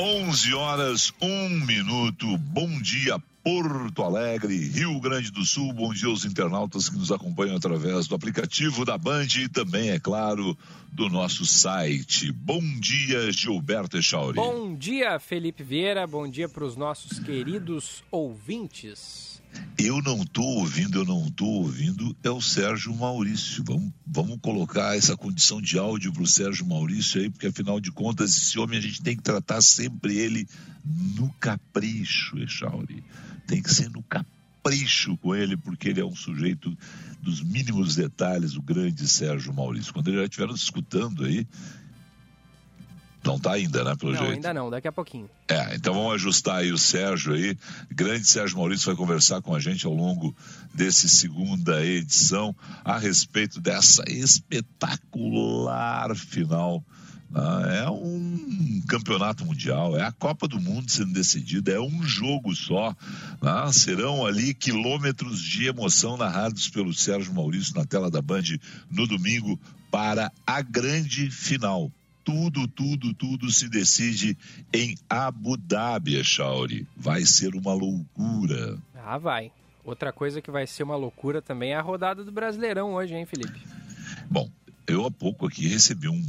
11 horas, 1 minuto. Bom dia, Porto Alegre, Rio Grande do Sul. Bom dia aos internautas que nos acompanham através do aplicativo da Band e também, é claro, do nosso site. Bom dia, Gilberto Echauri. Bom dia, Felipe Vieira. Bom dia para os nossos queridos ouvintes. Eu não estou ouvindo, eu não estou ouvindo, é o Sérgio Maurício. Vamos, vamos colocar essa condição de áudio para o Sérgio Maurício aí, porque afinal de contas, esse homem a gente tem que tratar sempre ele no capricho, Echauri. Tem que ser no capricho com ele, porque ele é um sujeito dos mínimos detalhes, o grande Sérgio Maurício. Quando ele já estiver nos escutando aí, não tá ainda, né, pelo não, jeito? ainda não, daqui a pouquinho. É, então vamos ajustar aí o Sérgio aí. Grande Sérgio Maurício vai conversar com a gente ao longo desse segunda edição a respeito dessa espetacular final. Né? É um campeonato mundial, é a Copa do Mundo sendo decidida, é um jogo só. Né? Serão ali quilômetros de emoção narrados pelo Sérgio Maurício na tela da Band no domingo para a grande final tudo, tudo, tudo se decide em Abu Dhabi, Chauri. Vai ser uma loucura. Ah, vai. Outra coisa que vai ser uma loucura também é a rodada do Brasileirão hoje, hein, Felipe? Bom, eu há pouco aqui recebi um.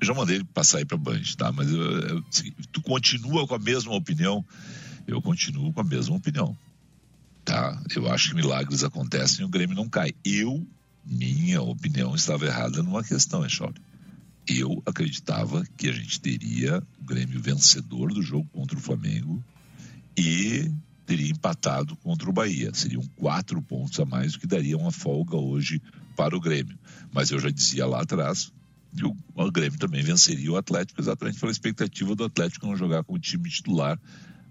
Eu já mandei passar aí para Band, tá? Mas eu, eu, tu continua com a mesma opinião, eu continuo com a mesma opinião, tá? Eu acho que milagres acontecem e o Grêmio não cai. Eu, minha opinião, estava errada numa questão, é Chauri eu acreditava que a gente teria o Grêmio vencedor do jogo contra o Flamengo e teria empatado contra o Bahia. Seriam quatro pontos a mais, o que daria uma folga hoje para o Grêmio. Mas eu já dizia lá atrás que o, Grêmio também venceria o Atlético, exatamente pela expectativa do Atlético não jogar com o time titular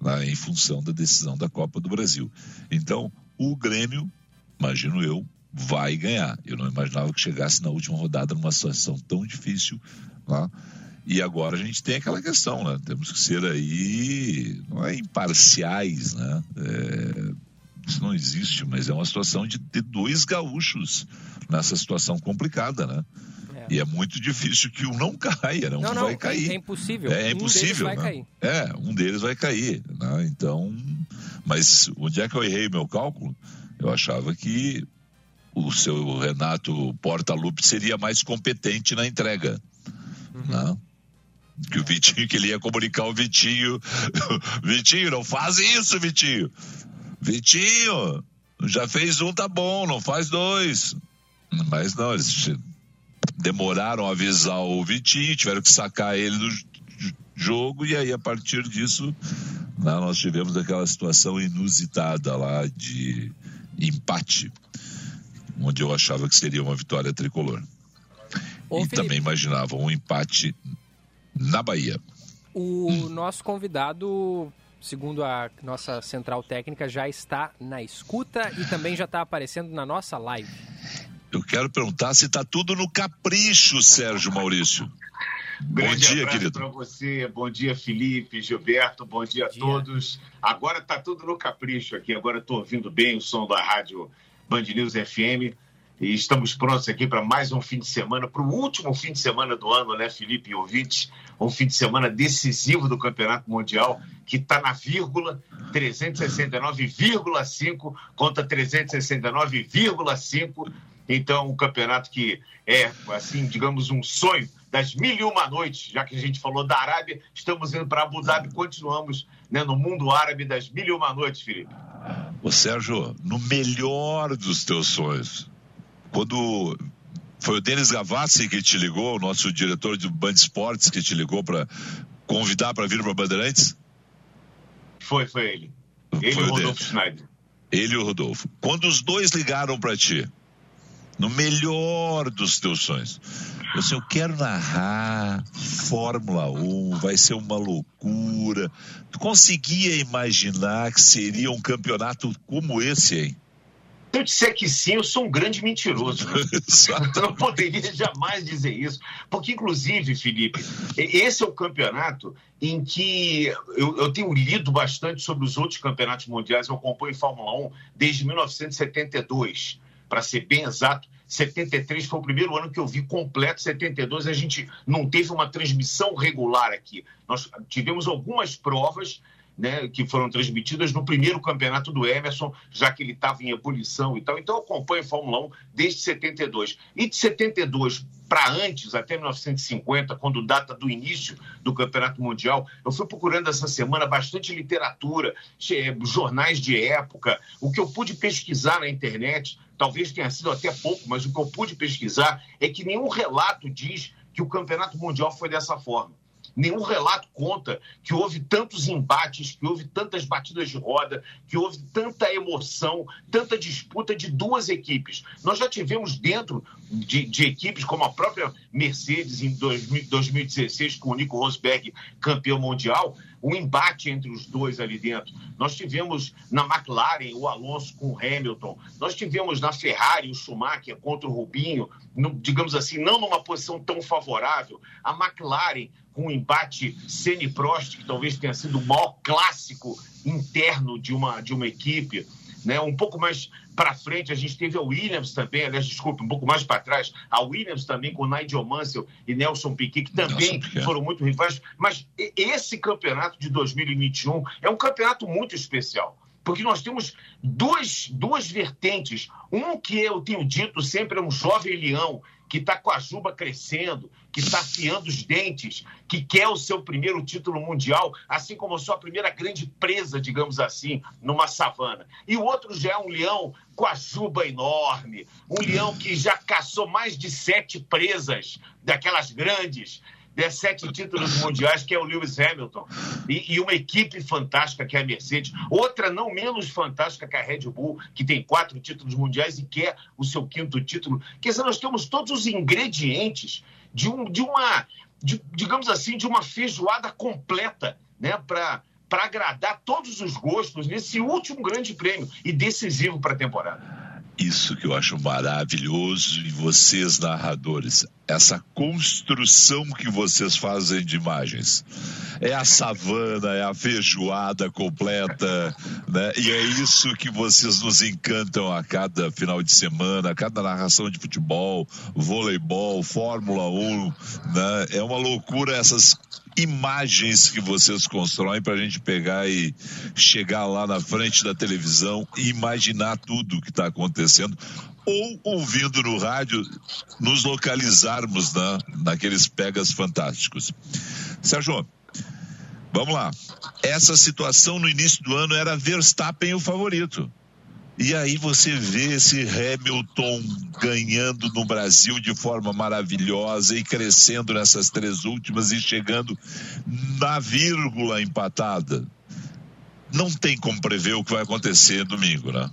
lá em função da decisão da Copa do Brasil. Então, o Grêmio, imagino eu, vai ganhar. Eu não imaginava que chegasse na última rodada numa situação tão difícil. Né? E agora a gente tem aquela questão, né? Temos que ser aí, não é imparciais, né? É, isso não existe, mas é uma situação de ter dois gaúchos nessa situação complicada, né? É. E é muito difícil que um não caia, né? Um não, não, vai é, cair. É impossível. É, impossível. Um né? É, um deles vai cair. Né? Então, mas onde é que eu errei meu cálculo? Eu achava que o seu Renato Portaluppi seria mais competente na entrega. Uhum. Né? Que o Vitinho, que ele ia comunicar o Vitinho. Vitinho, não faz isso, Vitinho. Vitinho, já fez um, tá bom, não faz dois. Mas não, eles demoraram a avisar o Vitinho, tiveram que sacar ele do jogo, e aí a partir disso né, nós tivemos aquela situação inusitada lá de empate onde eu achava que seria uma vitória tricolor. Ô, e Felipe, também imaginava um empate na Bahia. O hum. nosso convidado, segundo a nossa central técnica, já está na escuta e também já está aparecendo na nossa live. Eu quero perguntar se está tudo no capricho, Sérgio Maurício. Bom dia, querido. para você, bom dia, Felipe, Gilberto, bom dia, bom dia. a todos. Agora está tudo no capricho aqui, agora estou ouvindo bem o som da rádio Band News FM. E estamos prontos aqui para mais um fim de semana, para o último fim de semana do ano, né, Felipe e? Um fim de semana decisivo do Campeonato Mundial, que está na vírgula 369,5 contra 369,5. Então, um campeonato que é, assim, digamos, um sonho das mil e uma noites, já que a gente falou da Arábia, estamos indo para Abu Dhabi, continuamos né, no mundo árabe das mil e uma noites, Felipe. Ô Sérgio, no melhor dos teus sonhos, quando foi o Denis Gavassi que te ligou, o nosso diretor do Band Esportes, que te ligou para convidar para vir para Bandeirantes? Foi, foi ele. Ele foi e o Rodolfo Schneider. Ele e o Rodolfo. Quando os dois ligaram para ti, no melhor dos teus sonhos, eu disse, eu quero narrar Fórmula 1, vai ser uma loucura. Tu conseguia imaginar que seria um campeonato como esse, hein? Se eu disser que sim, eu sou um grande mentiroso. eu não poderia jamais dizer isso. Porque, inclusive, Felipe, esse é o campeonato em que eu, eu, tenho lido bastante sobre os outros campeonatos mundiais. Eu acompanho Fórmula 1 desde 1972, para ser bem exato. 73 foi o primeiro ano que eu vi completo. 72 a gente não teve uma transmissão regular aqui. Nós tivemos algumas provas né, que foram transmitidas no primeiro campeonato do Emerson, já que ele estava em ebulição e tal. Então eu acompanho a Fórmula 1 desde 72. E de 72 para antes, até 1950, quando data do início do Campeonato Mundial, eu fui procurando essa semana bastante literatura, jornais de época, o que eu pude pesquisar na internet, talvez tenha sido até pouco, mas o que eu pude pesquisar é que nenhum relato diz que o Campeonato Mundial foi dessa forma. Nenhum relato conta que houve tantos embates, que houve tantas batidas de roda, que houve tanta emoção, tanta disputa de duas equipes. Nós já tivemos dentro de, de equipes como a própria Mercedes em 2000, 2016, com o Nico Rosberg campeão mundial, um embate entre os dois ali dentro. Nós tivemos na McLaren o Alonso com o Hamilton. Nós tivemos na Ferrari o Schumacher contra o Rubinho, no, digamos assim, não numa posição tão favorável. A McLaren com o embate Senna-Prost, que talvez tenha sido o maior clássico interno de uma, de uma equipe. Né? Um pouco mais para frente, a gente teve a Williams também, aliás, desculpe, um pouco mais para trás, a Williams também com Nigel Mansell e Nelson Piquet, que também foram muito rivais. Mas esse campeonato de 2021 é um campeonato muito especial. Porque nós temos duas, duas vertentes. Um que eu tenho dito sempre é um jovem leão, que está com a juba crescendo, que está afiando os dentes, que quer o seu primeiro título mundial, assim como a sua primeira grande presa, digamos assim, numa savana. E o outro já é um leão com a juba enorme, um leão que já caçou mais de sete presas daquelas grandes 17 títulos mundiais, que é o Lewis Hamilton, e, e, uma equipe fantástica, que é a Mercedes, outra não menos fantástica, que é a Red Bull, que tem quatro títulos mundiais e quer o seu quinto título. Quer dizer, nós temos todos os ingredientes de, um, de uma, de, digamos assim, de uma feijoada completa, né, para agradar todos os gostos nesse último grande prêmio e decisivo para a temporada. Isso que eu acho maravilhoso em vocês, narradores. Essa construção que vocês fazem de imagens. É a savana, é a feijoada completa, né? E é isso que vocês nos encantam a cada final de semana, a cada narração de futebol, voleibol, Fórmula 1, né? É uma loucura essas imagens que vocês constroem para a gente pegar e chegar lá na frente da televisão e imaginar tudo o que está acontecendo ou ouvindo no rádio nos localizarmos na, naqueles pegas fantásticos. Sérgio, vamos lá. Essa situação no início do ano era Verstappen o favorito. E aí você vê esse Hamilton ganhando no Brasil de forma maravilhosa e crescendo nessas três últimas e chegando na vírgula empatada. Não tem como prever o que vai acontecer domingo, né?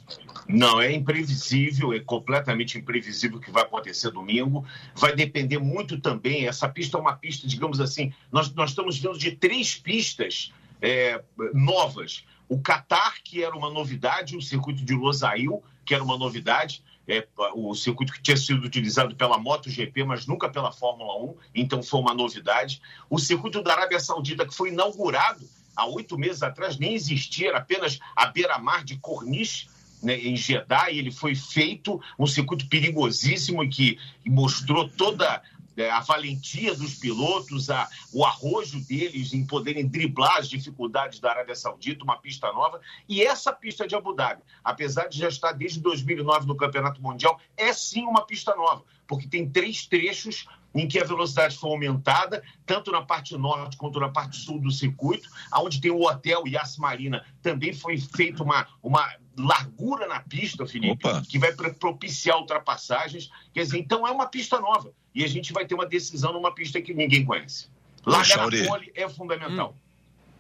Não, é imprevisível, é completamente imprevisível o que vai acontecer domingo. Vai depender muito também. Essa pista é uma pista, digamos assim, nós, nós estamos vendo de três pistas é, novas o Qatar, que era uma novidade, o circuito de Losail, que era uma novidade, é, o circuito que tinha sido utilizado pela MotoGP, mas nunca pela Fórmula 1, então foi uma novidade. O circuito da Arábia Saudita, que foi inaugurado há oito meses atrás, nem existia, era apenas a beira-mar de Corniche, né, em Jeddah, e ele foi feito um circuito perigosíssimo e que mostrou toda a valentia dos pilotos, a, o arrojo deles em poderem driblar as dificuldades da Arábia Saudita, uma pista nova. E essa pista de Abu Dhabi, apesar de já estar desde 2009 no Campeonato Mundial, é sim uma pista nova, porque tem três trechos em que a velocidade foi aumentada, tanto na parte norte quanto na parte sul do circuito, onde tem o hotel Yas Marina, também foi feita uma, uma largura na pista, Felipe, Opa. que vai propiciar ultrapassagens. Quer dizer, então é uma pista nova e a gente vai ter uma decisão numa pista que ninguém conhece. Largar a pole é fundamental. Hum.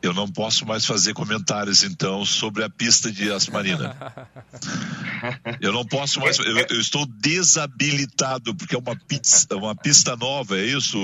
Eu não posso mais fazer comentários, então, sobre a pista de Asmarina. eu não posso mais. Eu, eu, estou desabilitado, porque é uma, pizza, uma pista nova, é isso,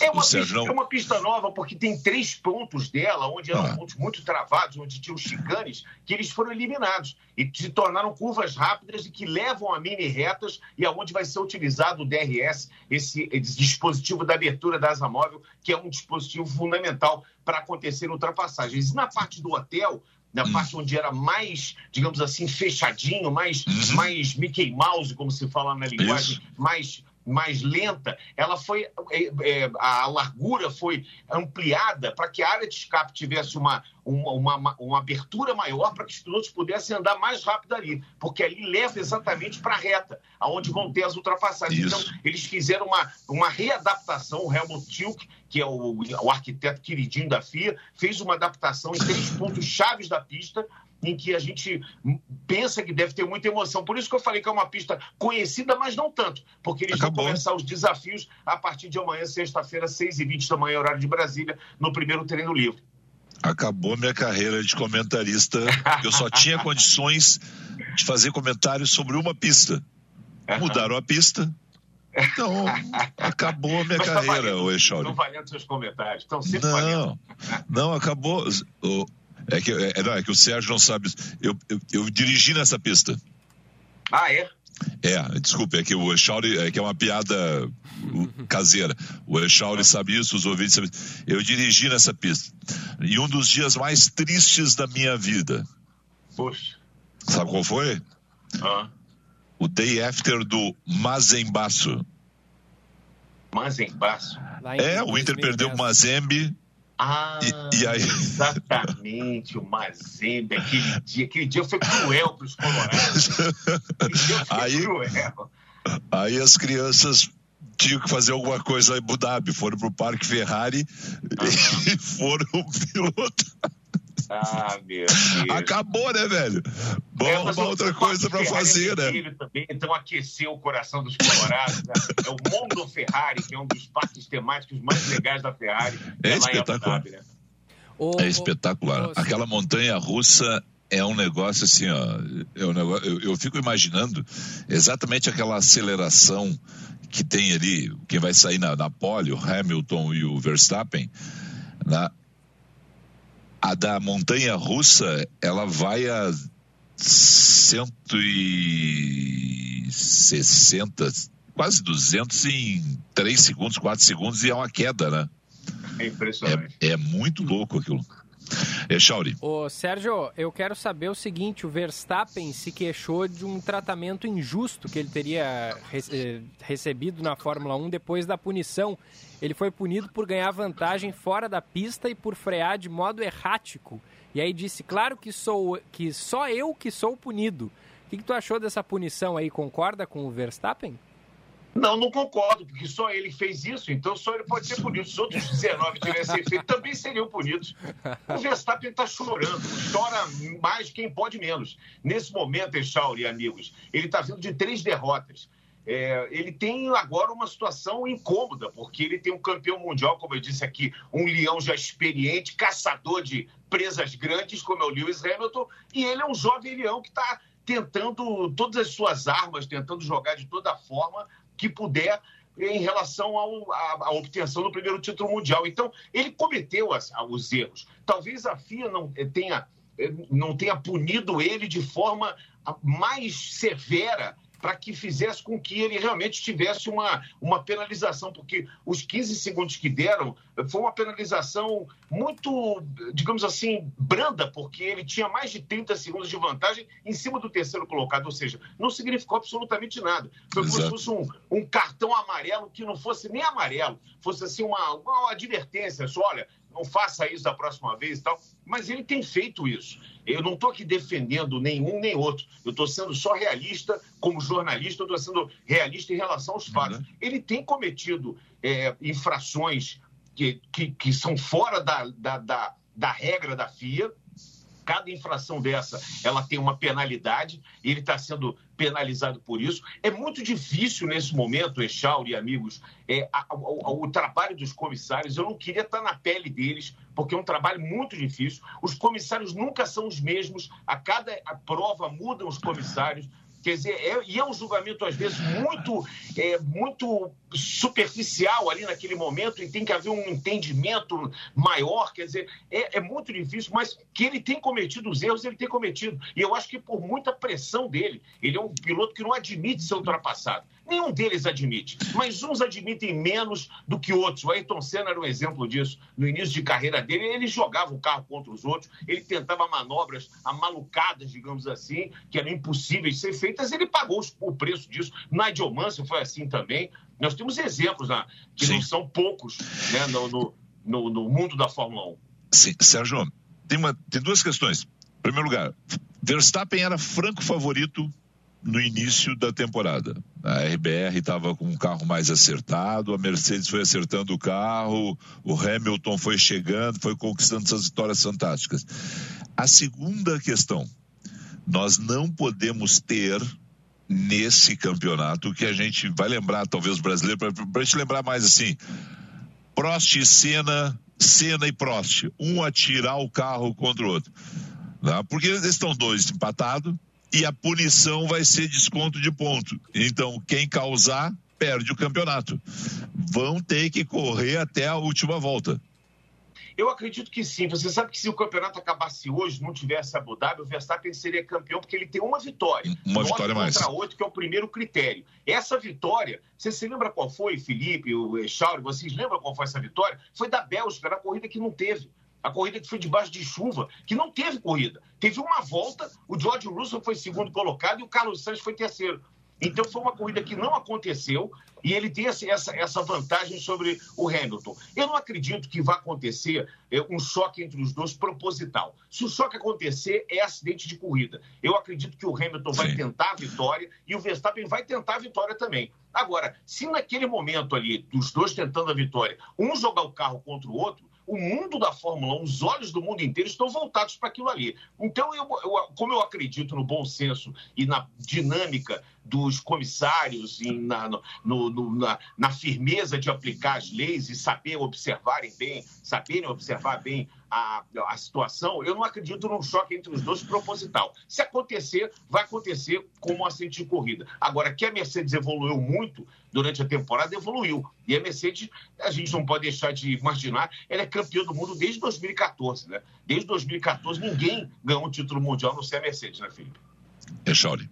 é uma, Sérgio? Pista, é uma pista nova, porque tem três pontos dela, onde eram ah. pontos muito travados, onde tinham chicanes, que eles foram eliminados e se tornaram curvas rápidas e que levam a mini retas e aonde vai ser utilizado o DRS, esse, esse dispositivo da abertura da asa móvel, que é um dispositivo fundamental para acontecer ultrapassagens. E na parte do hotel, na hum. parte onde era mais, digamos assim, fechadinho, mais, uhum. mais Mickey Mouse, como se fala na linguagem, Isso. mais mais lenta, ela foi é, é, a largura foi ampliada para que a área de escape tivesse uma, uma, uma, uma abertura maior para que os pilotos pudessem andar mais rápido ali, porque ali leva exatamente para a reta, aonde vão ter as ultrapassagens. Isso. Então, eles fizeram uma, uma readaptação, o Helmut Tilke, que é o, o arquiteto queridinho da FIA, fez uma adaptação em três pontos chaves da pista em que a gente pensa que deve ter muita emoção. Por isso que eu falei que é uma pista conhecida, mas não tanto, porque eles Acabou. vão começar os desafios a partir de amanhã, sexta-feira, 6h20 da manhã, horário de Brasília, no primeiro treino livre. Acabou minha carreira de comentarista, eu só tinha condições de fazer comentários sobre uma pista. Mudaram a pista, então, acabou a minha tá carreira, o Echauri. Não valendo seus comentários, estão sempre não, valendo. Não, acabou. É que, é, não, é que o Sérgio não sabe. Eu, eu, eu dirigi nessa pista. Ah, é? É, desculpe, é que o Echauri, é que é uma piada caseira. O Echauri sabe isso, os ouvintes sabem. Eu dirigi nessa pista. E um dos dias mais tristes da minha vida. Poxa. Sabe qual foi? Ah. O day after do Mazembaço. Mazembaço? É, o Inter perdeu o Mazembe ah, e, e aí... exatamente, o Mazembe, aquele dia, aquele dia foi cruel para os colorados. aí, cruel. aí as crianças tinham que fazer alguma coisa em Abu Dhabi, foram para o Parque Ferrari e foram piloto. Ah, meu Deus. Acabou, né, velho? Vamos é, arrumar outra coisa para fazer, né? Também, então aqueceu o coração dos colorados. Né? É o Mundo Ferrari, que é um dos parques temáticos mais legais da Ferrari. É, é espetacular. Dhabi, né? é espetacular. Aquela montanha russa é um negócio assim, ó. É um negócio, eu, eu, fico imaginando exatamente aquela aceleração que tem ali, quem vai sair na, na pole, o Hamilton e o Verstappen, na, a da montanha russa, ela vai a 160, quase 200 em 3 segundos, 4 segundos e é uma queda, né? É impressionante. É, é muito louco aquilo. É, Chauri. Ô, Sérgio, eu quero saber o seguinte: o Verstappen se queixou de um tratamento injusto que ele teria eh, recebido na Fórmula 1 depois da punição. Ele foi punido por ganhar vantagem fora da pista e por frear de modo errático. E aí disse: claro que sou que só eu que sou punido. O que, que tu achou dessa punição aí? Concorda com o Verstappen? Não, não concordo, porque só ele fez isso, então só ele pode ser punido. Se os outros 19 tivessem feito, também seriam punidos. O Verstappen está chorando, chora mais quem pode menos. Nesse momento, Echauri amigos, ele está vindo de três derrotas. É, ele tem agora uma situação incômoda, porque ele tem um campeão mundial, como eu disse aqui, um leão já experiente, caçador de presas grandes, como é o Lewis Hamilton, e ele é um jovem leão que está tentando todas as suas armas, tentando jogar de toda forma que puder em relação à obtenção do primeiro título mundial. Então, ele cometeu as, os erros. Talvez a FIA não eh, tenha, eh, não tenha punido ele de forma mais severa para que fizesse com que ele realmente tivesse uma, uma penalização, porque os 15 segundos que deram foi uma penalização muito, digamos assim, branda, porque ele tinha mais de 30 segundos de vantagem em cima do terceiro colocado, ou seja, não significou absolutamente nada. Foi como se fosse um, um cartão amarelo que não fosse nem amarelo, fosse assim uma, uma advertência, só, olha, não faça isso da próxima vez e tal. Mas ele tem feito isso. Eu não estou aqui defendendo nenhum nem outro. Eu estou sendo só realista, como jornalista, eu estou sendo realista em relação aos fatos. Uhum. Ele tem cometido é, infrações que, que, que, são fora da, da, da, da regra da FIA, cada infração dessa ela tem uma penalidade e ele está sendo penalizado por isso. É muito difícil nesse momento, Echauri e amigos, é, a, a, a, o trabalho dos comissários. Eu não queria estar na pele deles, porque é um trabalho muito difícil. Os comissários nunca são os mesmos, a cada prova mudam os comissários. Quer dizer, é, e é um julgamento, às vezes, muito, é, muito superficial ali naquele momento, e tem que haver um entendimento maior. Quer dizer, é, é, muito difícil, mas que ele tem cometido os erros, ele tem cometido. E eu acho que por muita pressão dele, ele é um piloto que não admite ser ultrapassado. Nenhum deles admite, mas uns admitem menos do que outros. O Ayrton Senna era um exemplo disso. No início de carreira dele, ele jogava o carro contra os outros, ele tentava manobras amalucadas, digamos assim, que eram impossíveis de ser feitas, ele pagou o preço disso. Nigel Mansell foi assim também. Nós temos exemplos né, que Sim. não são poucos né, no, no, no, mundo da Fórmula 1. Sim, Sérgio, tem, uma, tem duas questões. Em primeiro lugar, Verstappen era franco favorito no início da temporada. A RBR estava com um carro mais acertado, a Mercedes foi acertando o carro, o Hamilton foi chegando, foi conquistando essas vitórias fantásticas. A segunda questão, nós não podemos ter nesse campeonato que a gente vai lembrar, talvez o brasileiro, para a gente lembrar mais assim, Prost e Senna, Senna e Prost, um a tirar o carro contra o outro. Né? Porque eles estão dois empatados, e a punição vai ser desconto de ponto. Então, quem causar, perde o campeonato. Vão ter que correr até a última volta. Eu acredito que sim. Você sabe que se o campeonato acabasse hoje, não tivesse Abu Dhabi, o Verstappen seria campeão porque ele tem uma vitória. Uma vitória mais. contra oito, que é o primeiro critério. Essa vitória, você se lembra qual foi, Felipe, o Chauri, vocês lembram qual foi essa vitória? Foi da Bélgica, na corrida que não teve. A corrida que foi debaixo de chuva, que não teve corrida. Teve uma volta, o George Russell foi segundo colocado e o Carlos Sainz foi terceiro. Então foi uma corrida que não aconteceu e ele tem essa, essa vantagem sobre o Hamilton. Eu não acredito que vá acontecer é, um choque entre os dois proposital. Se o choque acontecer, é acidente de corrida. Eu acredito que o Hamilton Sim. vai tentar a vitória e o Verstappen vai tentar a vitória também. Agora, se naquele momento ali, dos dois tentando a vitória, um jogar o carro contra o outro, o mundo da Fórmula 1, os olhos do mundo inteiro estão voltados para aquilo ali. Então, eu, eu, como eu acredito no bom senso e na dinâmica dos comissários, e na, no, no, na, na, firmeza de aplicar as leis e saber observarem bem, saberem observar bem a, a situação, eu não acredito num choque entre os dois proposital. Se acontecer, vai acontecer como um acidente de corrida. Agora, que a Mercedes evoluiu muito durante a temporada, evoluiu. E a Mercedes, a gente não pode deixar de imaginar, ela é campeã do mundo desde 2014, né? Desde 2014, ninguém ganhou um título mundial no ser a Mercedes, né, Felipe? É, Chauri.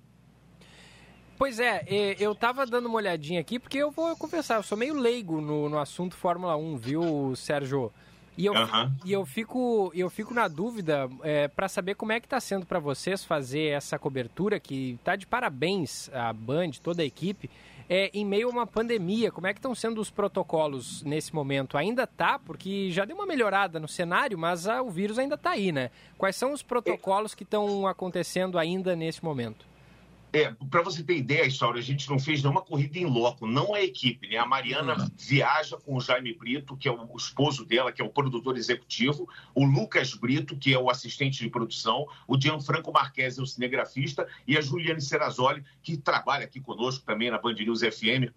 Pois é, eu tava dando uma olhadinha aqui, porque eu vou confessar, eu sou meio leigo no, no assunto Fórmula 1, viu, Sérgio? E eu, uhum. e eu, fico, eu fico na dúvida é, para saber como é que está sendo para vocês fazer essa cobertura, que tá de parabéns a Band, toda a equipe, é, em meio a uma pandemia. Como é que estão sendo os protocolos nesse momento? Ainda tá, porque já deu uma melhorada no cenário, mas a, o vírus ainda está aí, né? Quais são os protocolos que estão acontecendo ainda nesse momento? É, para você ter ideia, Isaura, a gente não fez nenhuma corrida em loco, não a equipe, né? A Mariana uhum. viaja com o Jaime Brito, que é o esposo dela, que é o produtor executivo, o Lucas Brito, que é o assistente de produção, o Gianfranco Marques, é o cinegrafista, e a Juliane Serrazoli, que trabalha aqui conosco também na Band News FM,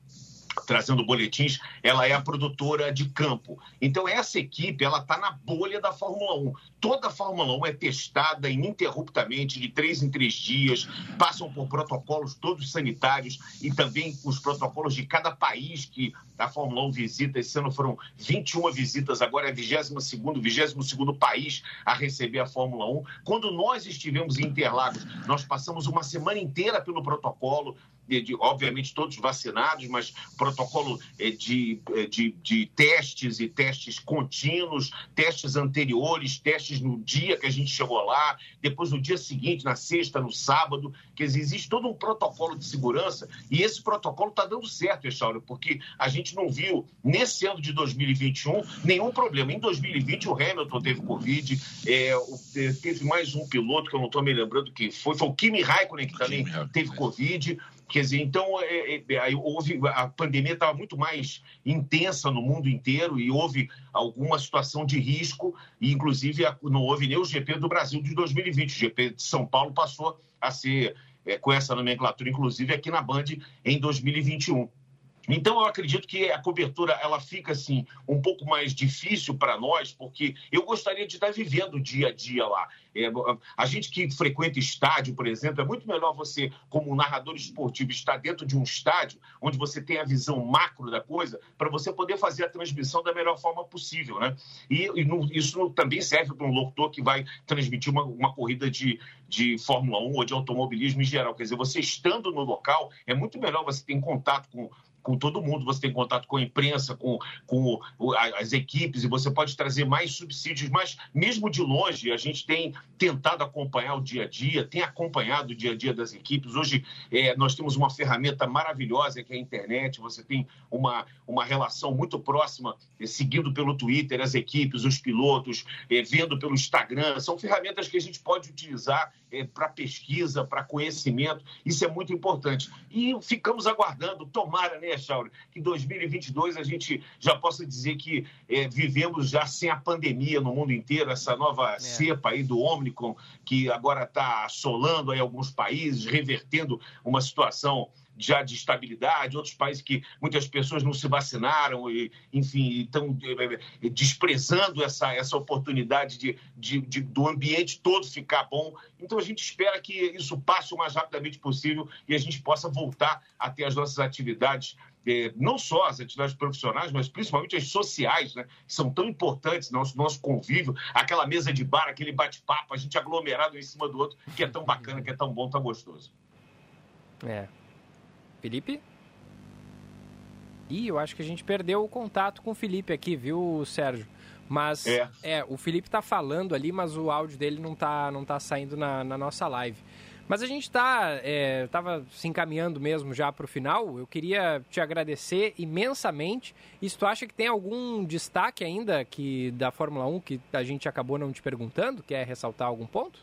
trazendo boletins, ela é a produtora de campo. Então essa equipe, ela está na bolha da Fórmula 1. Toda a Fórmula 1 é testada ininterruptamente, de três em três dias, passam por protocolos todos sanitários e também os protocolos de cada país que a Fórmula 1 visita. Esse ano foram 21 visitas, agora é 22 22 país a receber a Fórmula 1. Quando nós estivemos em Interlagos, nós passamos uma semana inteira pelo protocolo, de, de, obviamente todos vacinados, mas protocolo eh, de, eh, de, de testes e testes contínuos, testes anteriores, testes no dia que a gente chegou lá, depois no dia seguinte, na sexta, no sábado. Quer dizer, existe todo um protocolo de segurança e esse protocolo está dando certo, Echauro, porque a gente não viu nesse ano de 2021 nenhum problema. Em 2020, o Hamilton teve Covid, é, teve mais um piloto que eu não estou me lembrando quem foi, foi o Kimi Raikkonen que também teve Covid. Quer dizer, então é, é, é houve, a pandemia estava muito mais intensa no mundo inteiro e houve alguma situação de risco, e inclusive não houve nem o GP do Brasil de 2020. O GP de São Paulo passou a ser é, com essa nomenclatura, inclusive aqui na Band, em 2021. Então eu acredito que a cobertura ela fica assim um pouco mais difícil para nós, porque eu gostaria de estar vivendo o dia a dia lá. É, a gente que frequenta estádio, por exemplo, é muito melhor você, como narrador esportivo, estar dentro de um estádio onde você tem a visão macro da coisa, para você poder fazer a transmissão da melhor forma possível, né? E, e no, isso também serve para um locutor que vai transmitir uma, uma corrida de, de Fórmula 1 ou de automobilismo em geral. Quer dizer, você estando no local, é muito melhor você ter contato com com todo mundo, você tem contato com a imprensa, com, com as equipes, e você pode trazer mais subsídios, mas mesmo de longe, a gente tem tentado acompanhar o dia a dia, tem acompanhado o dia a dia das equipes. Hoje é, nós temos uma ferramenta maravilhosa que é a internet, você tem uma, uma relação muito próxima, é, seguindo pelo Twitter as equipes, os pilotos, é, vendo pelo Instagram. São ferramentas que a gente pode utilizar é, para pesquisa, para conhecimento. Isso é muito importante. E ficamos aguardando, tomara, né, Chauri, que em 2022 a gente já possa dizer que é, vivemos já sem a pandemia no mundo inteiro, essa nova é. cepa aí do Omicron, que agora está assolando aí alguns países, revertendo uma situação já de estabilidade, outros países que muitas pessoas não se vacinaram e, enfim, estão eh, eh, desprezando essa, essa oportunidade de, de, de, do ambiente todo ficar bom. Então a gente espera que isso passe o mais rapidamente possível e a gente possa voltar a ter as nossas atividades eh, não só as atividades profissionais, mas principalmente as sociais, né, que são tão importantes no nosso, nosso convívio, aquela mesa de bar, aquele bate-papo, a gente aglomerado em cima do outro, que é tão bacana, que é tão bom, tão gostoso. É, Felipe? Ih, eu acho que a gente perdeu o contato com o Felipe aqui, viu, Sérgio? Mas é, é o Felipe tá falando ali, mas o áudio dele não tá, não tá saindo na, na nossa live. Mas a gente está, é, tava se encaminhando mesmo já para o final. Eu queria te agradecer imensamente. E se tu acha que tem algum destaque ainda que da Fórmula 1 que a gente acabou não te perguntando, quer ressaltar algum ponto?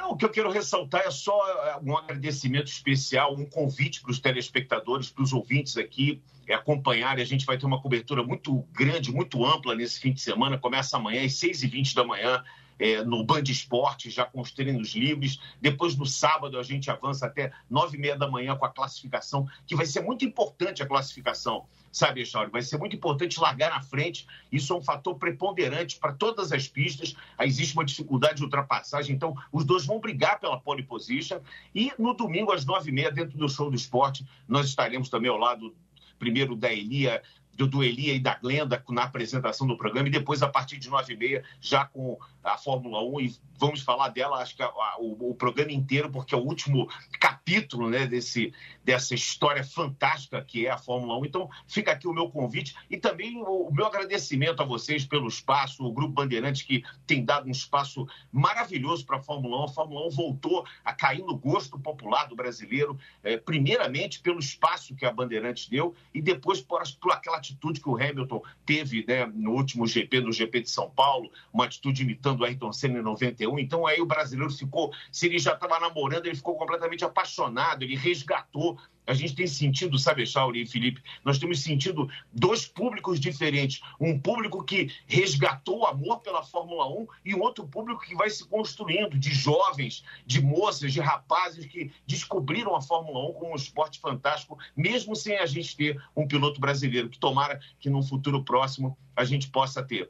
Não, o que eu quero ressaltar é só é, um agradecimento especial, um convite para os telespectadores, para os ouvintes aqui é, acompanharem. A gente vai ter uma cobertura muito grande, muito ampla nesse fim de semana. Começa amanhã às 6h20 da manhã. É, no Band Esporte, já com os treinos livres. Depois, no sábado, a gente avança até nove e meia da manhã com a classificação, que vai ser muito importante a classificação sabe, Echauri? Vai ser muito importante largar na frente. Isso é um fator preponderante para todas as pistas. Existe uma dificuldade de ultrapassagem, então os dois vão brigar pela pole position. E no domingo, às nove e meia, dentro do show do esporte, nós estaremos também ao lado primeiro da Elia, do, do Elia e da Glenda na apresentação do programa, e depois, a partir de nove e meia, já com a Fórmula 1 e vamos falar dela, acho que a, a, o, o, programa inteiro, porque é o último capítulo né, desse, dessa história fantástica que é a Fórmula 1. Então, fica aqui o meu convite e também o, o meu agradecimento a vocês pelo espaço, o Grupo Bandeirantes que tem dado um espaço maravilhoso para a Fórmula 1. A Fórmula 1 voltou a cair no gosto popular do brasileiro, é, primeiramente pelo espaço que a Bandeirantes deu e depois por, por aquela atitude que o Hamilton teve né, no último GP, no GP de São Paulo, uma atitude imitando do Ayrton Senna em 91. Então aí o brasileiro ficou, se ele já estava namorando, ele ficou completamente apaixonado, ele resgatou. A gente tem sentido, sabe, Shauri e Felipe, nós temos sentido dois públicos diferentes. Um público que resgatou o amor pela Fórmula 1 e um outro público que vai se construindo, de jovens, de moças, de rapazes que descobriram a Fórmula 1 como um esporte fantástico, mesmo sem a gente ter um piloto brasileiro, que tomara que num futuro próximo a gente possa ter.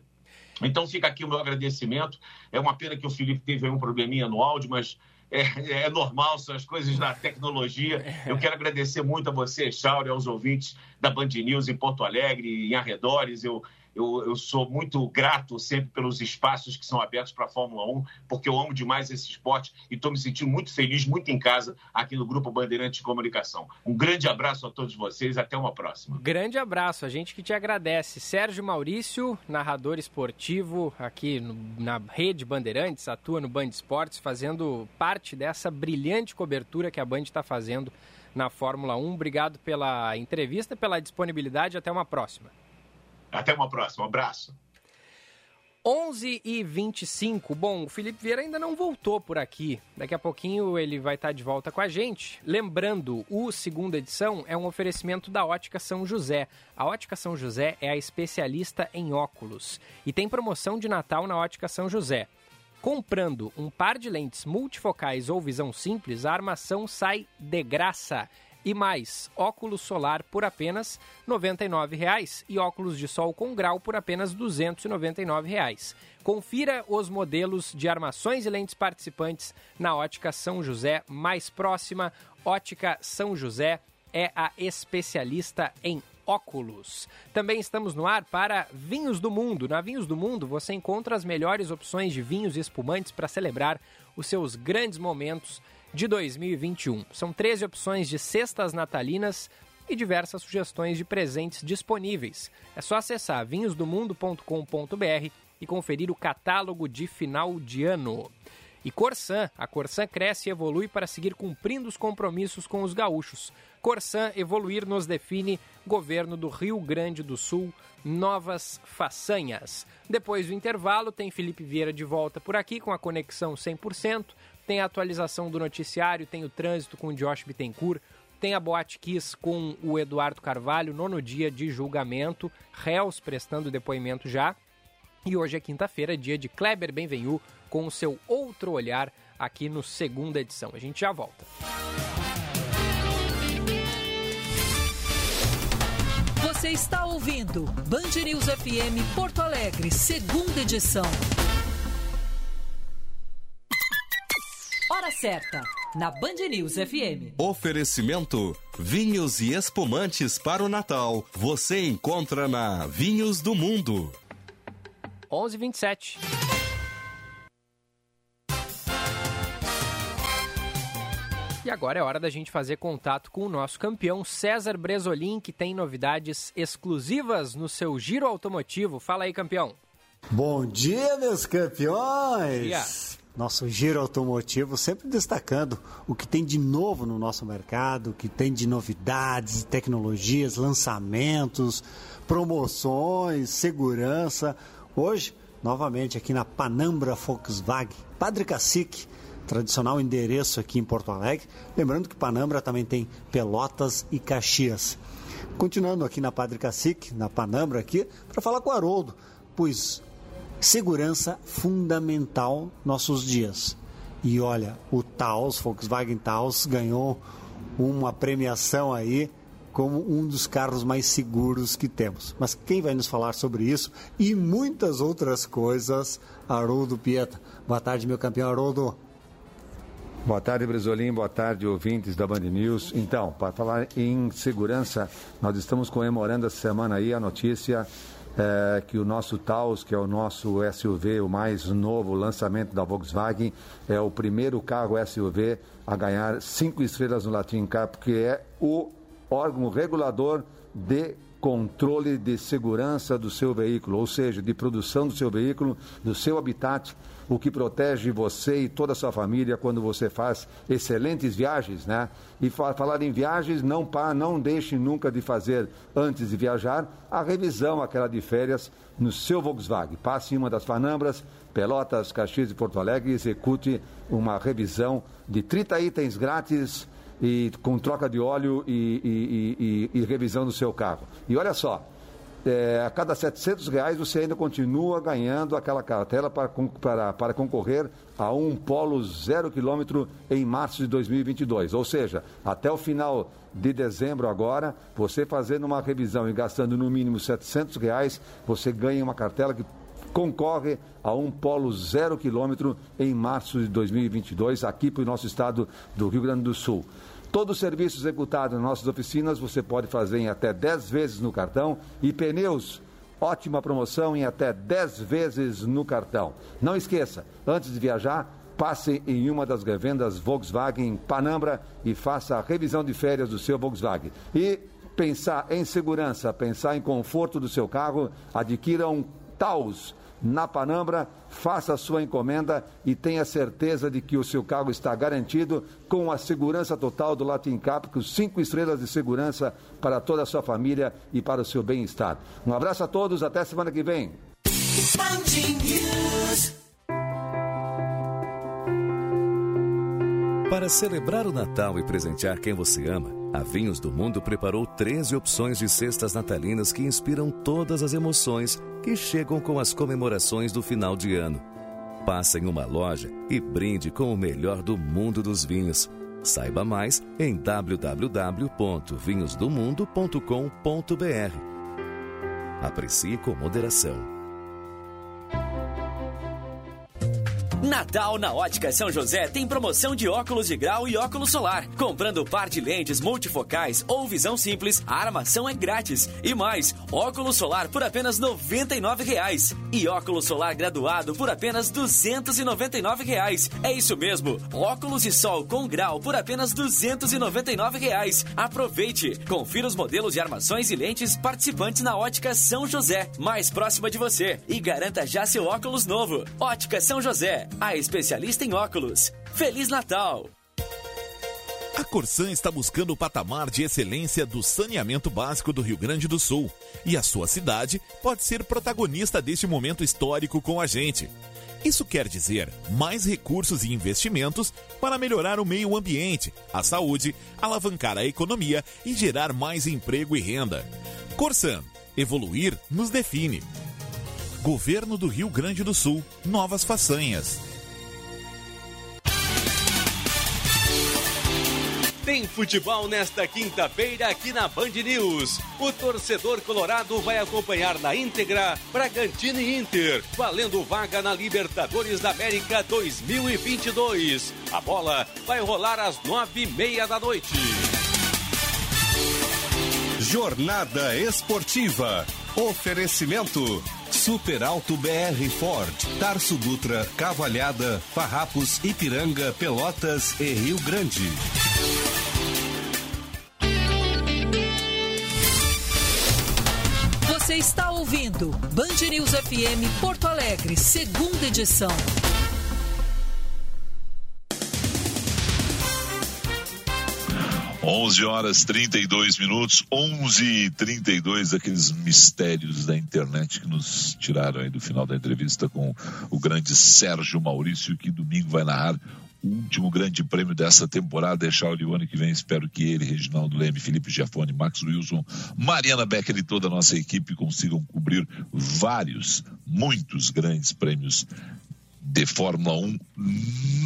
Então fica aqui o meu agradecimento. É uma pena que o Felipe teve um probleminha no áudio, mas é, é, normal, são as coisas da tecnologia. Eu quero agradecer muito a você, Chauri, aos ouvintes da Band News em Porto Alegre e em arredores. Eu eu, eu sou muito grato sempre pelos espaços que são abertos para a Fórmula 1, porque eu amo demais esse esporte e estou me sentindo muito feliz, muito em casa aqui no Grupo Bandeirante de Comunicação. Um grande abraço a todos vocês, até uma próxima. Grande abraço, a gente que te agradece. Sérgio Maurício, narrador esportivo aqui no, na rede Bandeirantes, atua no Band Esportes, fazendo parte dessa brilhante cobertura que a Band está fazendo na Fórmula 1. Obrigado pela entrevista, pela disponibilidade. Até uma próxima. Até uma próxima. Um abraço. 11 e 25. Bom, o Felipe Vieira ainda não voltou por aqui. Daqui a pouquinho ele vai estar de volta com a gente. Lembrando, o segunda edição é um oferecimento da Ótica São José. A Ótica São José é a especialista em óculos e tem promoção de Natal na Ótica São José. Comprando um par de lentes multifocais ou visão simples, a armação sai de graça. E mais, óculos solar por apenas R$ 99,00 e óculos de sol com grau por apenas R$ 299,00. Confira os modelos de armações e lentes participantes na Ótica São José mais próxima. Ótica São José é a especialista em óculos. Também estamos no ar para Vinhos do Mundo. Na Vinhos do Mundo você encontra as melhores opções de vinhos e espumantes para celebrar os seus grandes momentos de 2021. São 13 opções de cestas natalinas e diversas sugestões de presentes disponíveis. É só acessar vinhosdomundo.com.br e conferir o catálogo de final de ano. E Corsan, a Corsan cresce e evolui para seguir cumprindo os compromissos com os gaúchos. Corsan evoluir nos define governo do Rio Grande do Sul, novas façanhas. Depois do intervalo, tem Felipe Vieira de volta por aqui com a conexão 100%, tem a atualização do noticiário, tem o trânsito com o Josh Bittencourt, tem a Boate Kiss com o Eduardo Carvalho, nono dia de julgamento, réus prestando depoimento já. E hoje é quinta-feira, dia de Kleber Benvenu com o seu outro olhar aqui no segunda edição. A gente já volta. Você está ouvindo Band News FM Porto Alegre, segunda edição. Hora certa, na Band News FM. Oferecimento: vinhos e espumantes para o Natal. Você encontra na Vinhos do Mundo. 11:27. E agora é hora da gente fazer contato com o nosso campeão César Bresolim, que tem novidades exclusivas no seu giro automotivo. Fala aí, campeão. Bom dia, meus campeões! Dia. Nosso giro automotivo sempre destacando o que tem de novo no nosso mercado, o que tem de novidades, tecnologias, lançamentos, promoções, segurança. Hoje, novamente aqui na Panambra Volkswagen, Padre Cacique tradicional endereço aqui em Porto Alegre. Lembrando que Panambra também tem Pelotas e Caxias. Continuando aqui na Padre Cacique, na Panambra aqui, para falar com o Haroldo, pois segurança fundamental nossos dias. E olha, o Taos, Volkswagen Taos, ganhou uma premiação aí como um dos carros mais seguros que temos. Mas quem vai nos falar sobre isso e muitas outras coisas, Haroldo Pieta. Boa tarde, meu campeão Haroldo. Boa tarde, Brizolim. Boa tarde, ouvintes da Band News. Então, para falar em segurança, nós estamos comemorando essa semana aí a notícia é, que o nosso Taos, que é o nosso SUV, o mais novo lançamento da Volkswagen, é o primeiro carro SUV a ganhar cinco estrelas no Latin Cup, que é o órgão regulador de controle de segurança do seu veículo, ou seja, de produção do seu veículo, do seu habitat o que protege você e toda a sua família quando você faz excelentes viagens, né? E falar em viagens, não, pá, não deixe nunca de fazer, antes de viajar, a revisão, aquela de férias, no seu Volkswagen. Passe em uma das Panambras, Pelotas, Caxias e Porto Alegre e execute uma revisão de 30 itens grátis e com troca de óleo e, e, e, e revisão do seu carro. E olha só, é, a cada 700 reais você ainda continua ganhando aquela cartela para, para, para concorrer a um polo zero quilômetro em março de 2022. Ou seja, até o final de dezembro agora, você fazendo uma revisão e gastando no mínimo 700 reais, você ganha uma cartela que concorre a um polo zero quilômetro em março de 2022 aqui para o nosso estado do Rio Grande do Sul. Todo o serviço executado nas nossas oficinas você pode fazer em até 10 vezes no cartão e pneus ótima promoção em até 10 vezes no cartão. Não esqueça, antes de viajar, passe em uma das revendas Volkswagen em Panambra e faça a revisão de férias do seu Volkswagen. E pensar em segurança, pensar em conforto do seu carro, adquira um Taos na Panambra, faça a sua encomenda e tenha certeza de que o seu carro está garantido com a segurança total do Latin Cap, com cinco estrelas de segurança para toda a sua família e para o seu bem-estar. Um abraço a todos, até semana que vem. Para celebrar o Natal e presentear quem você ama, a Vinhos do Mundo preparou 13 opções de cestas natalinas que inspiram todas as emoções que chegam com as comemorações do final de ano. Passe em uma loja e brinde com o melhor do mundo dos vinhos. Saiba mais em www.vinhosdomundo.com.br. Aprecie com moderação. Natal na Ótica São José tem promoção de óculos de grau e óculos solar. Comprando par de lentes multifocais ou visão simples, a armação é grátis. E mais, óculos solar por apenas 99 reais. E óculos solar graduado por apenas 299 reais. É isso mesmo, óculos de sol com grau por apenas 299 reais. Aproveite, confira os modelos de armações e lentes participantes na Ótica São José, mais próxima de você. E garanta já seu óculos novo. Ótica São José a especialista em óculos. Feliz Natal! A Corsan está buscando o patamar de excelência do saneamento básico do Rio Grande do Sul. E a sua cidade pode ser protagonista deste momento histórico com a gente. Isso quer dizer mais recursos e investimentos para melhorar o meio ambiente, a saúde, alavancar a economia e gerar mais emprego e renda. Corsan, evoluir nos define. Governo do Rio Grande do Sul, novas façanhas. Tem futebol nesta quinta-feira aqui na Band News. O torcedor colorado vai acompanhar na íntegra Bragantino e Inter, valendo vaga na Libertadores da América 2022. A bola vai rolar às nove e meia da noite. Jornada Esportiva. Oferecimento. Super Alto BR Ford, Tarso Dutra, Cavalhada, Farrapos, Ipiranga, Pelotas e Rio Grande. Você está ouvindo Band News FM Porto Alegre, segunda edição. 11 horas 32 minutos, 11 e 32 aqueles mistérios da internet que nos tiraram aí do final da entrevista com o grande Sérgio Maurício, que domingo vai narrar o último grande prêmio dessa temporada. Deixar o ano que vem. Espero que ele, Reginaldo Leme, Felipe Giafone, Max Wilson, Mariana Becker e toda a nossa equipe consigam cobrir vários, muitos grandes prêmios de Fórmula 1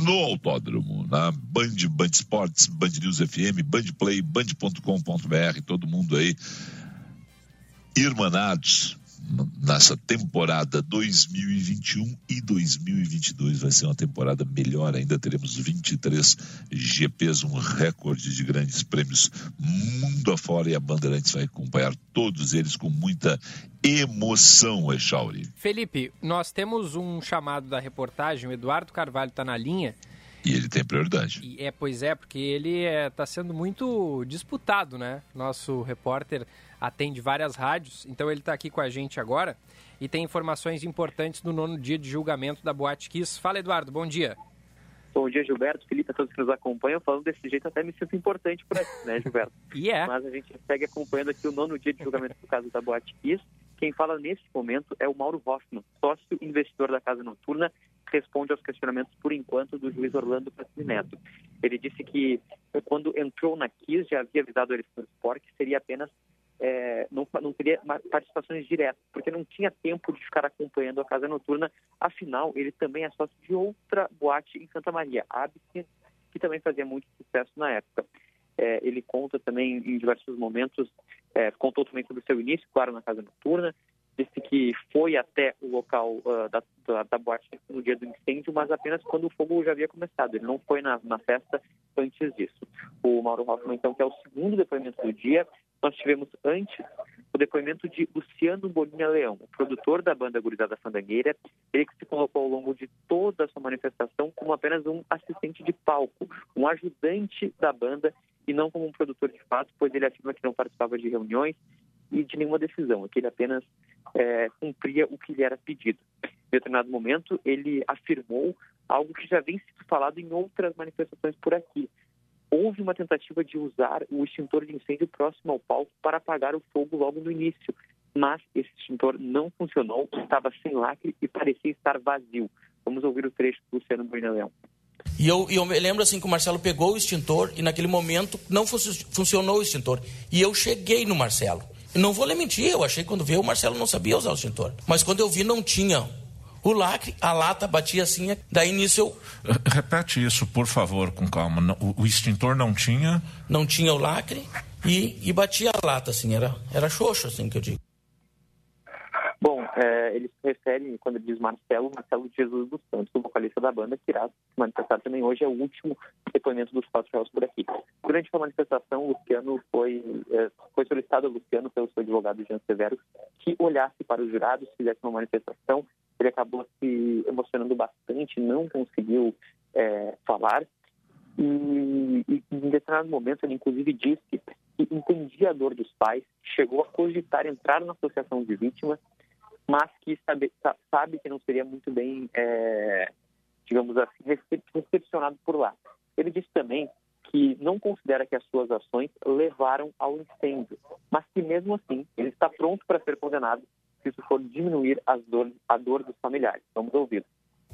no autódromo, na Band, Band Esportes, Band News FM, Band Play, Band.com.br, todo mundo aí. Irmanados nessa temporada 2021 e 2022 vai ser uma temporada melhor ainda. Teremos 23 GPs, um recorde de grandes prêmios mundo afora e a Bandeirantes vai acompanhar todos eles com muita emoção, Echauri. Felipe, nós temos um chamado da reportagem, o Eduardo Carvalho está na linha. E ele tem prioridade. E é, pois é, porque ele está é, tá sendo muito disputado, né? Nosso repórter atende várias rádios, então ele está aqui com a gente agora e tem informações importantes do nono dia de julgamento da Boate Kiss. Fala, Eduardo, bom dia. Bom dia, Gilberto, Felipe, a todos que nos acompanham. Falando desse jeito, até me sinto importante por aqui, né, Gilberto? E é. Mas a gente segue acompanhando aqui o nono dia de julgamento do caso da Boate Kiss. Quem fala nesse momento é o Mauro Hoffman, sócio investidor da Casa Noturna, responde aos questionamentos, por enquanto, do juiz Orlando Pasquini Neto. Ele disse que quando entrou na Kiss, já havia avisado o Eleitor Sport que seria apenas é, não, não teria participações diretas, porque não tinha tempo de ficar acompanhando a Casa Noturna. Afinal, ele também é sócio de outra boate em Santa Maria, a Absinthe, que também fazia muito sucesso na época. É, ele conta também em diversos momentos, é, contou também sobre o seu início, claro, na Casa Noturna, disse que foi até o local uh, da, da, da, boate no dia do incêndio, mas apenas quando o fogo já havia começado. Ele não foi na, na festa antes disso. O Mauro Hoffman, então, que é o segundo depoimento do dia, nós tivemos antes o depoimento de Luciano Bolinha Leão, o produtor da banda Gurizada Fandangueira, ele que se colocou ao longo de toda a sua manifestação como apenas um assistente de palco, um ajudante da banda e não como um produtor de fato, pois ele afirma que não participava de reuniões e de nenhuma decisão, que ele apenas é, cumpria o que lhe era pedido. Em determinado momento, ele afirmou algo que já vem sido falado em outras manifestações por aqui, houve uma tentativa de usar o extintor de incêndio próximo ao palco para apagar o fogo logo no início, mas esse extintor não funcionou, estava sem lacre e parecia estar vazio. Vamos ouvir o trecho do Luciano Bueno E eu, eu me lembro assim que o Marcelo pegou o extintor e naquele momento não funcionou o extintor. E eu cheguei no Marcelo. Não vou lhe mentir, eu achei que quando veio o Marcelo não sabia usar o extintor. Mas quando eu vi não tinha o lacre, a lata batia assim, daí nisso eu... Repete isso, por favor, com calma. O, o extintor não tinha... Não tinha o lacre e, e batia a lata, assim, era, era xoxo, assim, que eu digo. Bom, é, ele se refere, quando ele diz Marcelo, Marcelo Jesus dos Santos, o vocalista da banda, que irá se manifestar também hoje, é o último depoimento dos quatro réus por aqui. Durante a manifestação, Luciano foi, é, foi solicitado a Luciano pelo seu advogado Jean Severo que olhasse para os jurados, fizesse uma manifestação. Ele acabou se emocionando bastante, não conseguiu é, falar. E, e em determinado momento, ele inclusive disse que entendia a dor dos pais, chegou a cogitar entrar na associação de vítimas mas que sabe, sabe que não seria muito bem, é, digamos assim, recepcionado por lá. Ele disse também que não considera que as suas ações levaram ao incêndio, mas que mesmo assim ele está pronto para ser condenado se isso for diminuir as dor, a dor dos familiares. Vamos ouvir.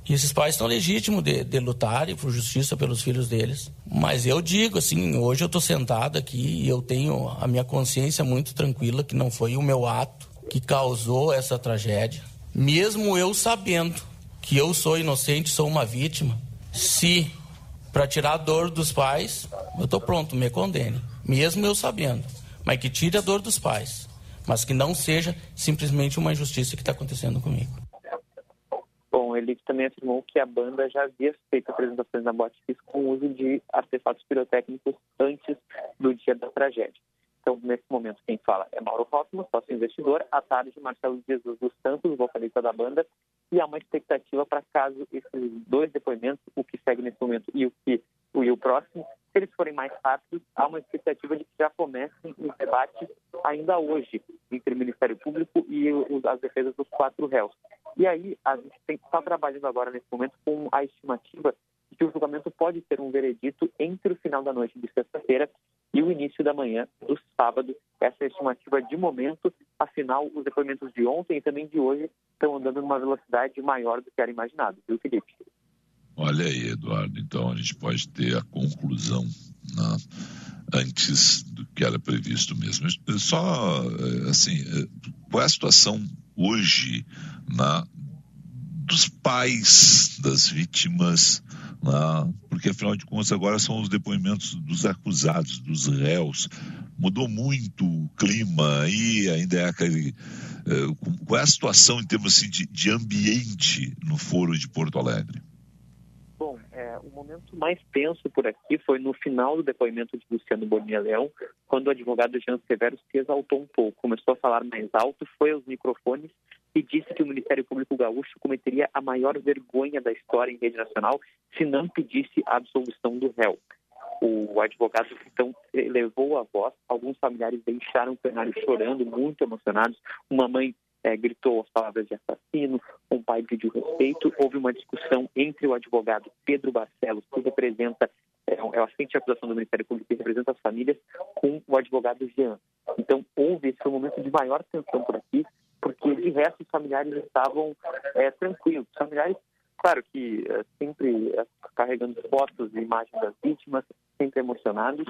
E esses pais estão legítimos de, de lutarem por justiça pelos filhos deles. Mas eu digo assim, hoje eu estou sentado aqui e eu tenho a minha consciência muito tranquila que não foi o meu ato que causou essa tragédia, mesmo eu sabendo que eu sou inocente, sou uma vítima, se para tirar a dor dos pais, eu estou pronto, me condene, mesmo eu sabendo, mas que tire a dor dos pais, mas que não seja simplesmente uma injustiça que está acontecendo comigo. Bom, ele também afirmou que a banda já havia feito apresentações na Boate com uso de artefatos pirotécnicos antes do dia da tragédia. Então, nesse momento, quem fala é Mauro Hoffman, sócio investidor, à tarde Marcelo Jesus dos Santos, vocalista da banda, e há uma expectativa para caso esses dois depoimentos, o que segue nesse momento e o que o, e o próximo, se eles forem mais rápidos, há uma expectativa de que já comecem os debates ainda hoje entre o Ministério Público e as defesas dos quatro réus. E aí, a gente está trabalhando agora, nesse momento, com a estimativa que o julgamento pode ter um veredito entre o final da noite de sexta-feira e o início da manhã do sábado. Essa é a estimativa de momento. Afinal, os depoimentos de ontem e também de hoje estão andando numa velocidade maior do que era imaginado, viu, Felipe? Olha aí, Eduardo. Então a gente pode ter a conclusão né, antes do que era previsto mesmo. Só, assim, qual é a situação hoje na, dos pais das vítimas né? porque afinal de contas agora são os depoimentos dos acusados, dos réus. Mudou muito o clima aí, ainda é aquele. É, qual é a situação em termos assim, de, de ambiente no Foro de Porto Alegre? Bom, é, o momento mais tenso por aqui foi no final do depoimento de Luciano Bonilla Leão, quando o advogado Jean Severo se exaltou um pouco, começou a falar mais alto, foi aos microfones e disse que o Ministério Público Gaúcho cometeria a maior vergonha da história em rede nacional se não pedisse a absolvição do réu. O advogado, então, levou a voz. Alguns familiares deixaram o plenário chorando, muito emocionados. Uma mãe é, gritou as palavras de assassino, um pai pediu respeito. Houve uma discussão entre o advogado Pedro Barcelos, que representa, é, é o assistente de acusação do Ministério Público, que representa as famílias, com o advogado Jean. Então, houve esse momento de maior tensão por aqui porque de resto os familiares estavam é, tranquilos. Os familiares, claro que é, sempre é, carregando fotos e imagens das vítimas, sempre emocionados,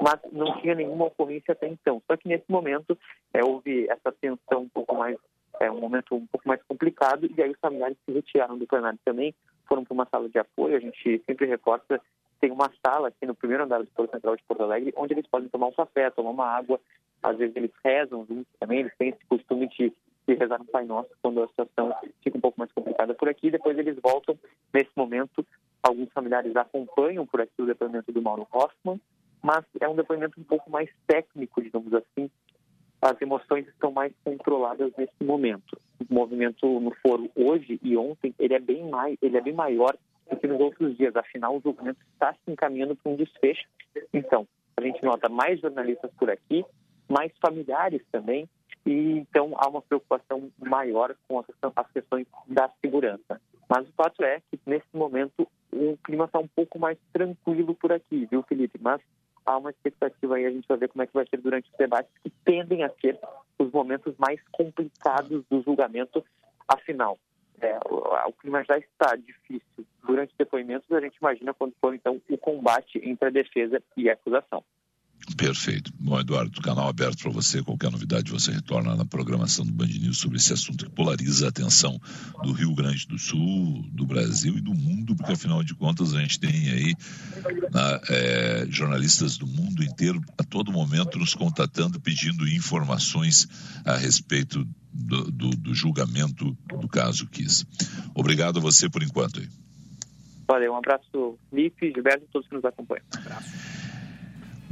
mas não tinha nenhuma ocorrência até então. Só que nesse momento é, houve essa tensão um pouco mais, é um momento um pouco mais complicado, e aí os familiares se retiraram do plenário também, foram para uma sala de apoio. A gente sempre reporta tem uma sala aqui no primeiro andar do Foro Central de Porto Alegre, onde eles podem tomar um café, tomar uma água. Às vezes eles rezam juntos também, eles têm esse costume de de rezar no Pai Nosso quando a situação fica um pouco mais complicada por aqui. Depois eles voltam. Nesse momento, alguns familiares acompanham por aqui o depoimento do Mauro Hoffman, mas é um depoimento um pouco mais técnico, digamos assim. As emoções estão mais controladas nesse momento. O movimento no foro hoje e ontem ele é bem mais, ele é bem maior do que nos outros dias. Afinal, o julgamento está se encaminhando para um desfecho. Então, a gente nota mais jornalistas por aqui, mais familiares também, e então há uma preocupação maior com as questões da segurança. Mas o fato é que nesse momento o clima está um pouco mais tranquilo por aqui, viu, Felipe? Mas há uma expectativa aí, a gente vai ver como é que vai ser durante os debates, que tendem a ser os momentos mais complicados do julgamento. Afinal, é, o, clima já está difícil durante os depoimentos, a gente imagina quando for então o combate entre a defesa e a acusação. Perfeito. Bom, Eduardo, canal aberto para você. Qualquer novidade você retorna na programação do Band News sobre esse assunto que polariza a atenção do Rio Grande do Sul, do Brasil e do mundo, porque afinal de contas a gente tem aí na, é, jornalistas do mundo inteiro a todo momento nos contatando, pedindo informações a respeito do, do, do julgamento do caso Kiss. Obrigado a você por enquanto. Valeu, um abraço, Lipe, Gilberto e todos que nos acompanham. Um abraço.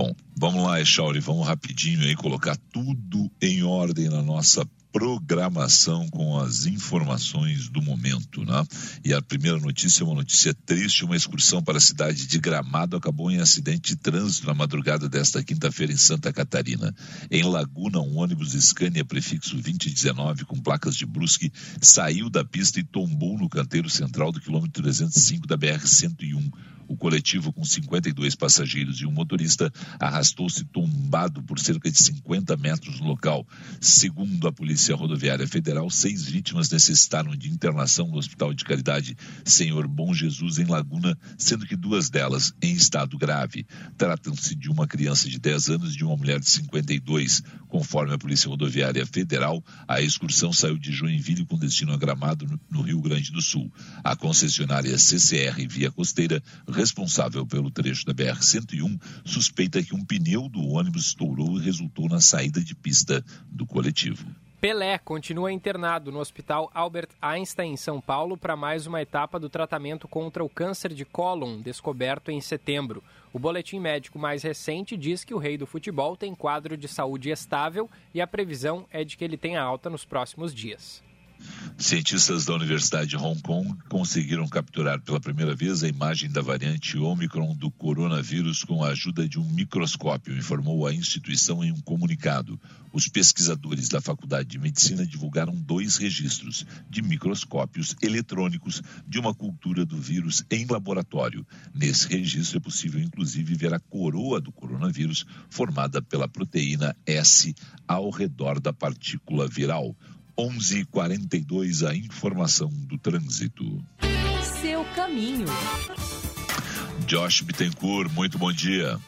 Bom, vamos lá, Echauri, vamos rapidinho aí colocar tudo em ordem na nossa programação com as informações do momento, né? E a primeira notícia é uma notícia triste, uma excursão para a cidade de Gramado acabou em acidente de trânsito na madrugada desta quinta-feira em Santa Catarina. Em Laguna, um ônibus Scania prefixo 2019 com placas de Brusque saiu da pista e tombou no canteiro central do quilômetro 305 da BR 101 o coletivo, com 52 passageiros e um motorista, arrastou-se tombado por cerca de 50 metros no local. Segundo a Polícia Rodoviária Federal, seis vítimas necessitaram de internação no Hospital de Caridade Senhor Bom Jesus, em Laguna, sendo que duas delas em estado grave. Tratam-se de uma criança de 10 anos e de uma mulher de 52. Conforme a Polícia Rodoviária Federal, a excursão saiu de Joinville com destino a Gramado, no Rio Grande do Sul. A concessionária CCR Via Costeira responsável pelo trecho da BR-101, suspeita que um pneu do ônibus estourou e resultou na saída de pista do coletivo. Pelé continua internado no Hospital Albert Einstein, em São Paulo, para mais uma etapa do tratamento contra o câncer de cólon, descoberto em setembro. O boletim médico mais recente diz que o rei do futebol tem quadro de saúde estável e a previsão é de que ele tenha alta nos próximos dias. Cientistas da Universidade de Hong Kong conseguiram capturar pela primeira vez a imagem da variante Omicron do coronavírus com a ajuda de um microscópio, informou a instituição em um comunicado. Os pesquisadores da Faculdade de Medicina divulgaram dois registros de microscópios eletrônicos de uma cultura do vírus em laboratório. Nesse registro é possível, inclusive, ver a coroa do coronavírus formada pela proteína S ao redor da partícula viral. 11:42 a informação do trânsito. Seu caminho. Josh Bittencourt, muito bom dia.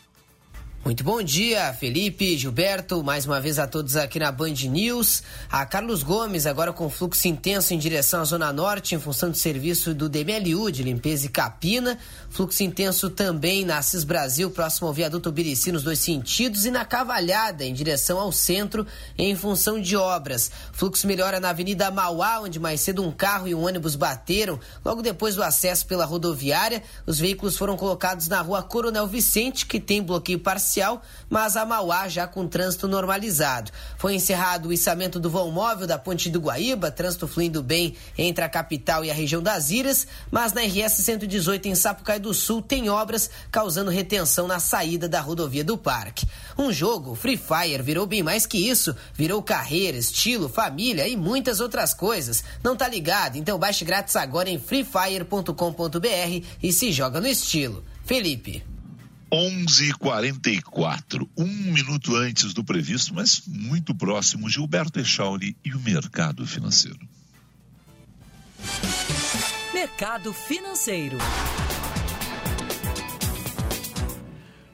Muito bom dia, Felipe, Gilberto, mais uma vez a todos aqui na Band News. A Carlos Gomes, agora com fluxo intenso em direção à Zona Norte, em função do serviço do DMLU de limpeza e capina. Fluxo intenso também na Assis Brasil, próximo ao viaduto Birici, nos dois sentidos, e na Cavalhada, em direção ao centro, em função de obras. Fluxo melhora na Avenida Mauá, onde mais cedo um carro e um ônibus bateram. Logo depois do acesso pela rodoviária, os veículos foram colocados na rua Coronel Vicente, que tem bloqueio parcial parcial, mas a Mauá já com trânsito normalizado. Foi encerrado o içamento do vão móvel da Ponte do Guaíba, trânsito fluindo bem entre a capital e a região das Iras, mas na RS 118 em Sapucaí do Sul tem obras causando retenção na saída da rodovia do Parque. Um jogo, Free Fire, virou bem mais que isso, virou carreira, estilo, família e muitas outras coisas. Não tá ligado? Então baixe grátis agora em freefire.com.br e se joga no estilo. Felipe. 11:44, um minuto antes do previsto, mas muito próximo, Gilberto Echauri e o mercado financeiro. Mercado financeiro.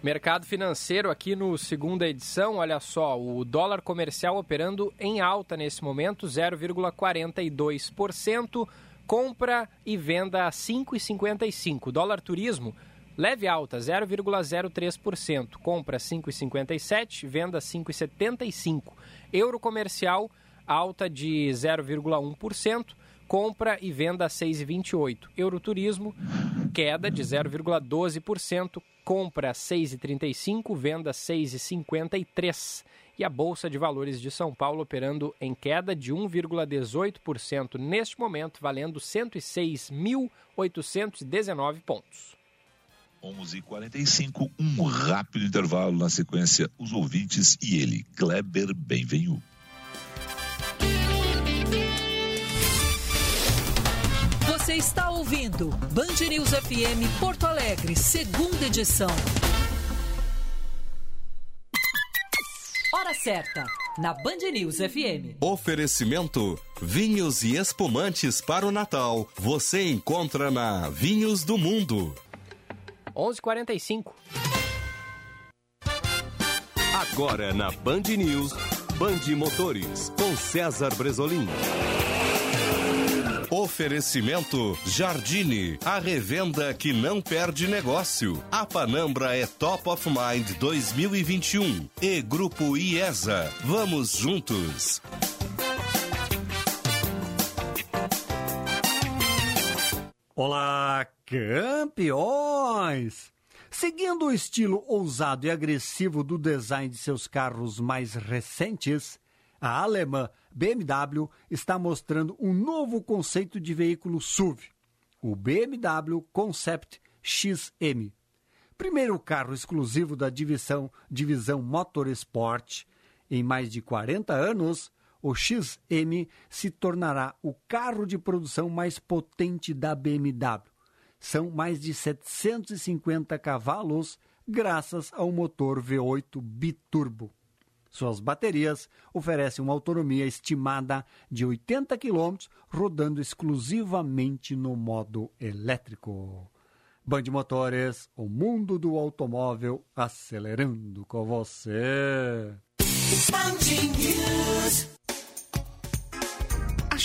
Mercado financeiro aqui no segunda edição, olha só, o dólar comercial operando em alta nesse momento, 0,42%, compra e venda a 5,55. Dólar turismo Leve alta, 0,03%. Compra 5,57, venda 5,75. Euro comercial, alta de 0,1%. Compra e venda 6,28. Euro turismo, queda de 0,12%. Compra 6,35, venda 6,53. E a Bolsa de Valores de São Paulo operando em queda de 1,18% neste momento, valendo 106.819 pontos. 11:45 um rápido intervalo na sequência os ouvintes e ele Kleber Benvenu. Você está ouvindo Band News FM Porto Alegre, segunda edição. Hora certa, na Band News FM. Oferecimento: vinhos e espumantes para o Natal. Você encontra na Vinhos do Mundo. 11:45. Agora na Band News, Band Motores, com César Bresolim. Oferecimento Jardine, a revenda que não perde negócio. A Panambra é Top of Mind 2021 e Grupo IESA. Vamos juntos. Olá, campeões! Seguindo o estilo ousado e agressivo do design de seus carros mais recentes, a alemã BMW está mostrando um novo conceito de veículo SUV, o BMW Concept XM. Primeiro carro exclusivo da divisão, divisão Motorsport em mais de 40 anos, o XM se tornará o carro de produção mais potente da BMW. São mais de 750 cavalos, graças ao motor V8 biturbo. Suas baterias oferecem uma autonomia estimada de 80 km, rodando exclusivamente no modo elétrico. Band Motores, o mundo do automóvel acelerando com você.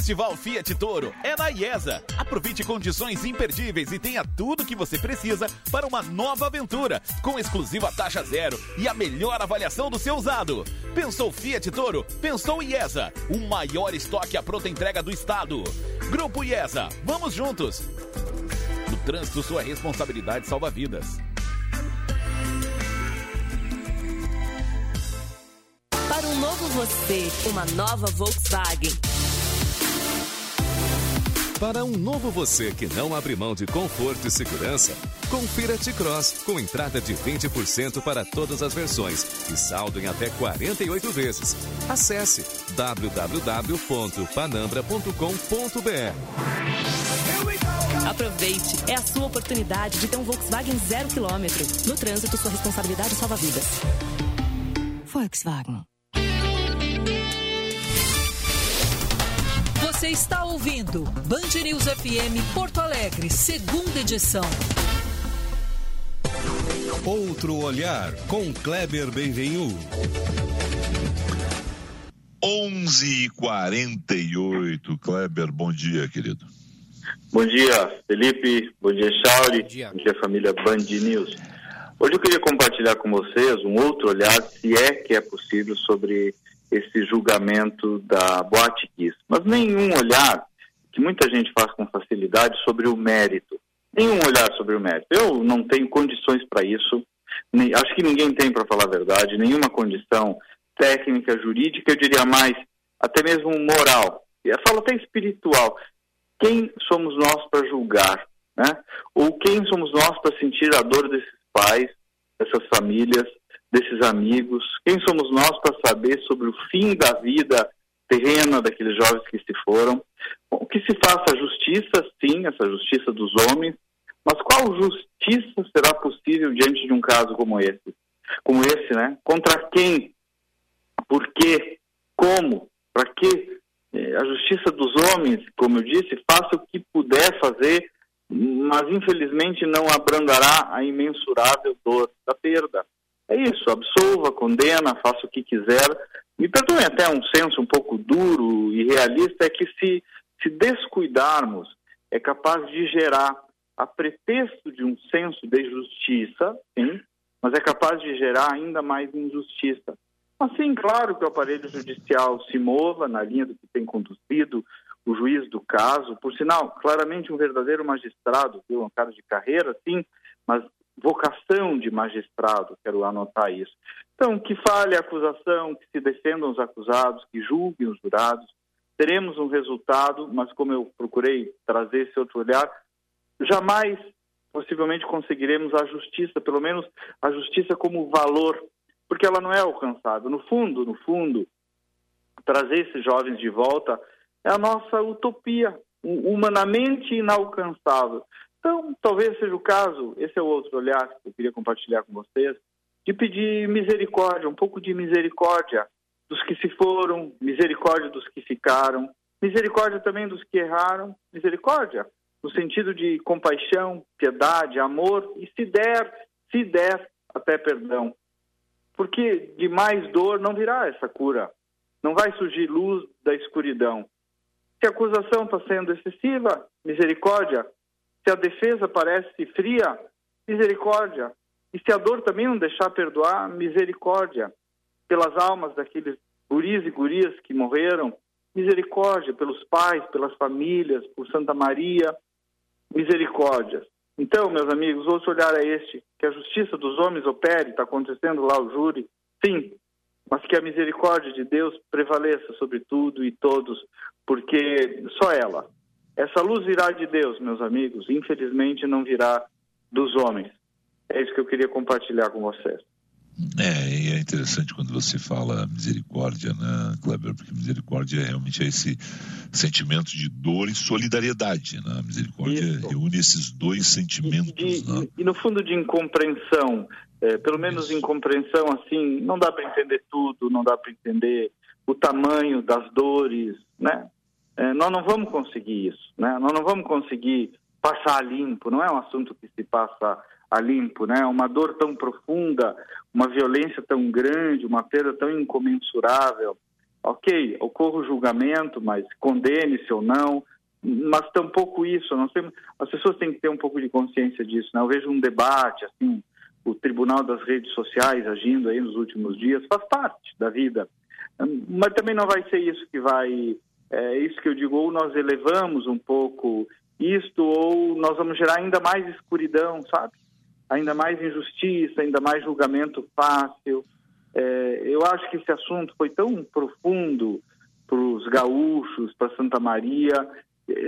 Festival Fiat Toro é na IESA. Aproveite condições imperdíveis e tenha tudo que você precisa para uma nova aventura, com exclusiva taxa zero e a melhor avaliação do seu usado. Pensou Fiat Toro? Pensou IESA, o maior estoque à pronta entrega do estado. Grupo IESA, vamos juntos. No trânsito, sua responsabilidade salva vidas. Para um novo você, uma nova Volkswagen. Para um novo você que não abre mão de conforto e segurança, confira T-Cross com entrada de 20% para todas as versões e saldo em até 48 vezes. Acesse www.panambra.com.br. Aproveite, é a sua oportunidade de ter um Volkswagen zero quilômetro. No trânsito, sua responsabilidade salva vidas. Volkswagen. Você está ouvindo Band News FM Porto Alegre, segunda edição. Outro olhar com Kleber Benvenu. 11:48 Kleber, bom dia, querido. Bom dia, Felipe. Bom dia, Chauri. Bom dia. bom dia, família Band News. Hoje eu queria compartilhar com vocês um outro olhar, se é que é possível, sobre esse julgamento da Boate Kiss. Mas nenhum olhar, que muita gente faz com facilidade, sobre o mérito. Nenhum olhar sobre o mérito. Eu não tenho condições para isso, nem, acho que ninguém tem, para falar a verdade, nenhuma condição técnica, jurídica, eu diria mais, até mesmo moral. Eu falo até espiritual. Quem somos nós para julgar? Né? Ou quem somos nós para sentir a dor desses pais, dessas famílias, desses amigos? Quem somos nós para saber sobre o fim da vida terrena daqueles jovens que se foram? Bom, que se faça justiça, sim, essa justiça dos homens, mas qual justiça será possível diante de um caso como esse? Como esse, né? Contra quem? Por quê? Como? Para quê? É, a justiça dos homens, como eu disse, faça o que puder fazer, mas infelizmente não abrandará a imensurável dor da perda. É isso, absolva, condena, faça o que quiser. Me perdoem até um senso um pouco duro e realista, é que se, se descuidarmos, é capaz de gerar, a pretexto de um senso de justiça, sim, mas é capaz de gerar ainda mais injustiça. Assim, claro que o aparelho judicial se mova na linha do que tem conduzido o juiz do caso, por sinal, claramente um verdadeiro magistrado, viu, um cara de carreira, sim, mas vocação de magistrado, quero anotar isso. Então, que fale a acusação, que se defendam os acusados, que julguem os jurados. Teremos um resultado, mas como eu procurei trazer esse outro olhar, jamais possivelmente conseguiremos a justiça, pelo menos a justiça como valor, porque ela não é alcançada. No fundo, no fundo, trazer esses jovens de volta é a nossa utopia, humanamente inalcançável. Então, talvez seja o caso, esse é o outro olhar que eu queria compartilhar com vocês, de pedir misericórdia, um pouco de misericórdia dos que se foram, misericórdia dos que ficaram, misericórdia também dos que erraram, misericórdia no sentido de compaixão, piedade, amor e se der, se der até perdão. Porque de mais dor não virá essa cura. Não vai surgir luz da escuridão. Se a acusação está sendo excessiva, misericórdia. Se a defesa parece fria, misericórdia. E se a dor também não deixar perdoar, misericórdia. Pelas almas daqueles guris e gurias que morreram, misericórdia pelos pais, pelas famílias, por Santa Maria, misericórdia. Então, meus amigos, outro olhar é este, que a justiça dos homens opere, está acontecendo lá o júri, sim, mas que a misericórdia de Deus prevaleça sobre tudo e todos, porque só ela. Essa luz virá de Deus, meus amigos, infelizmente não virá dos homens. É isso que eu queria compartilhar com vocês. É, e é interessante quando você fala misericórdia, né, Kleber? Porque misericórdia realmente é esse sentimento de dor e solidariedade, né? A misericórdia Isso. reúne esses dois sentimentos. E, né? e no fundo de incompreensão, é, pelo menos Isso. incompreensão assim, não dá para entender tudo, não dá para entender o tamanho das dores, né? É, nós não vamos conseguir isso, né? Nós não vamos conseguir passar a limpo, não é um assunto que se passa a limpo, né? Uma dor tão profunda, uma violência tão grande, uma perda tão incomensurável. Ok, ocorre o julgamento, mas condene-se ou não, mas tampouco isso. Nós temos, as pessoas têm que ter um pouco de consciência disso. Né? Eu vejo um debate, assim, o Tribunal das Redes Sociais agindo aí nos últimos dias, faz parte da vida. Mas também não vai ser isso que vai. É isso que eu digo, ou nós elevamos um pouco isto, ou nós vamos gerar ainda mais escuridão, sabe? ainda mais injustiça, ainda mais julgamento fácil. É, eu acho que esse assunto foi tão profundo para os gaúchos, para Santa Maria,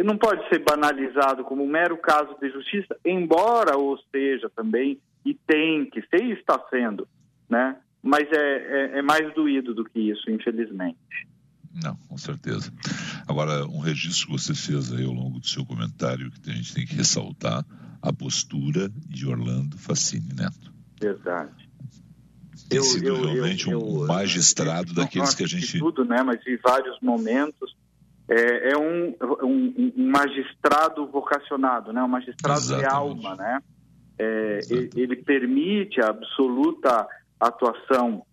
não pode ser banalizado como um mero caso de justiça, embora ou seja também, e tem que ser e está sendo, né? Mas é, é, é mais doído do que isso, infelizmente. Não, com certeza. Agora, um registro que você fez aí ao longo do seu comentário, que a gente tem que ressaltar, a postura de Orlando Facini Neto. Verdade. Tem eu, sido eu, realmente eu, um magistrado daqueles que a gente. tudo, né? Mas em vários momentos é, é um, um, um, magistrado vocacionado, né? Um magistrado Exatamente. de alma, né? É, ele permite a absoluta atuação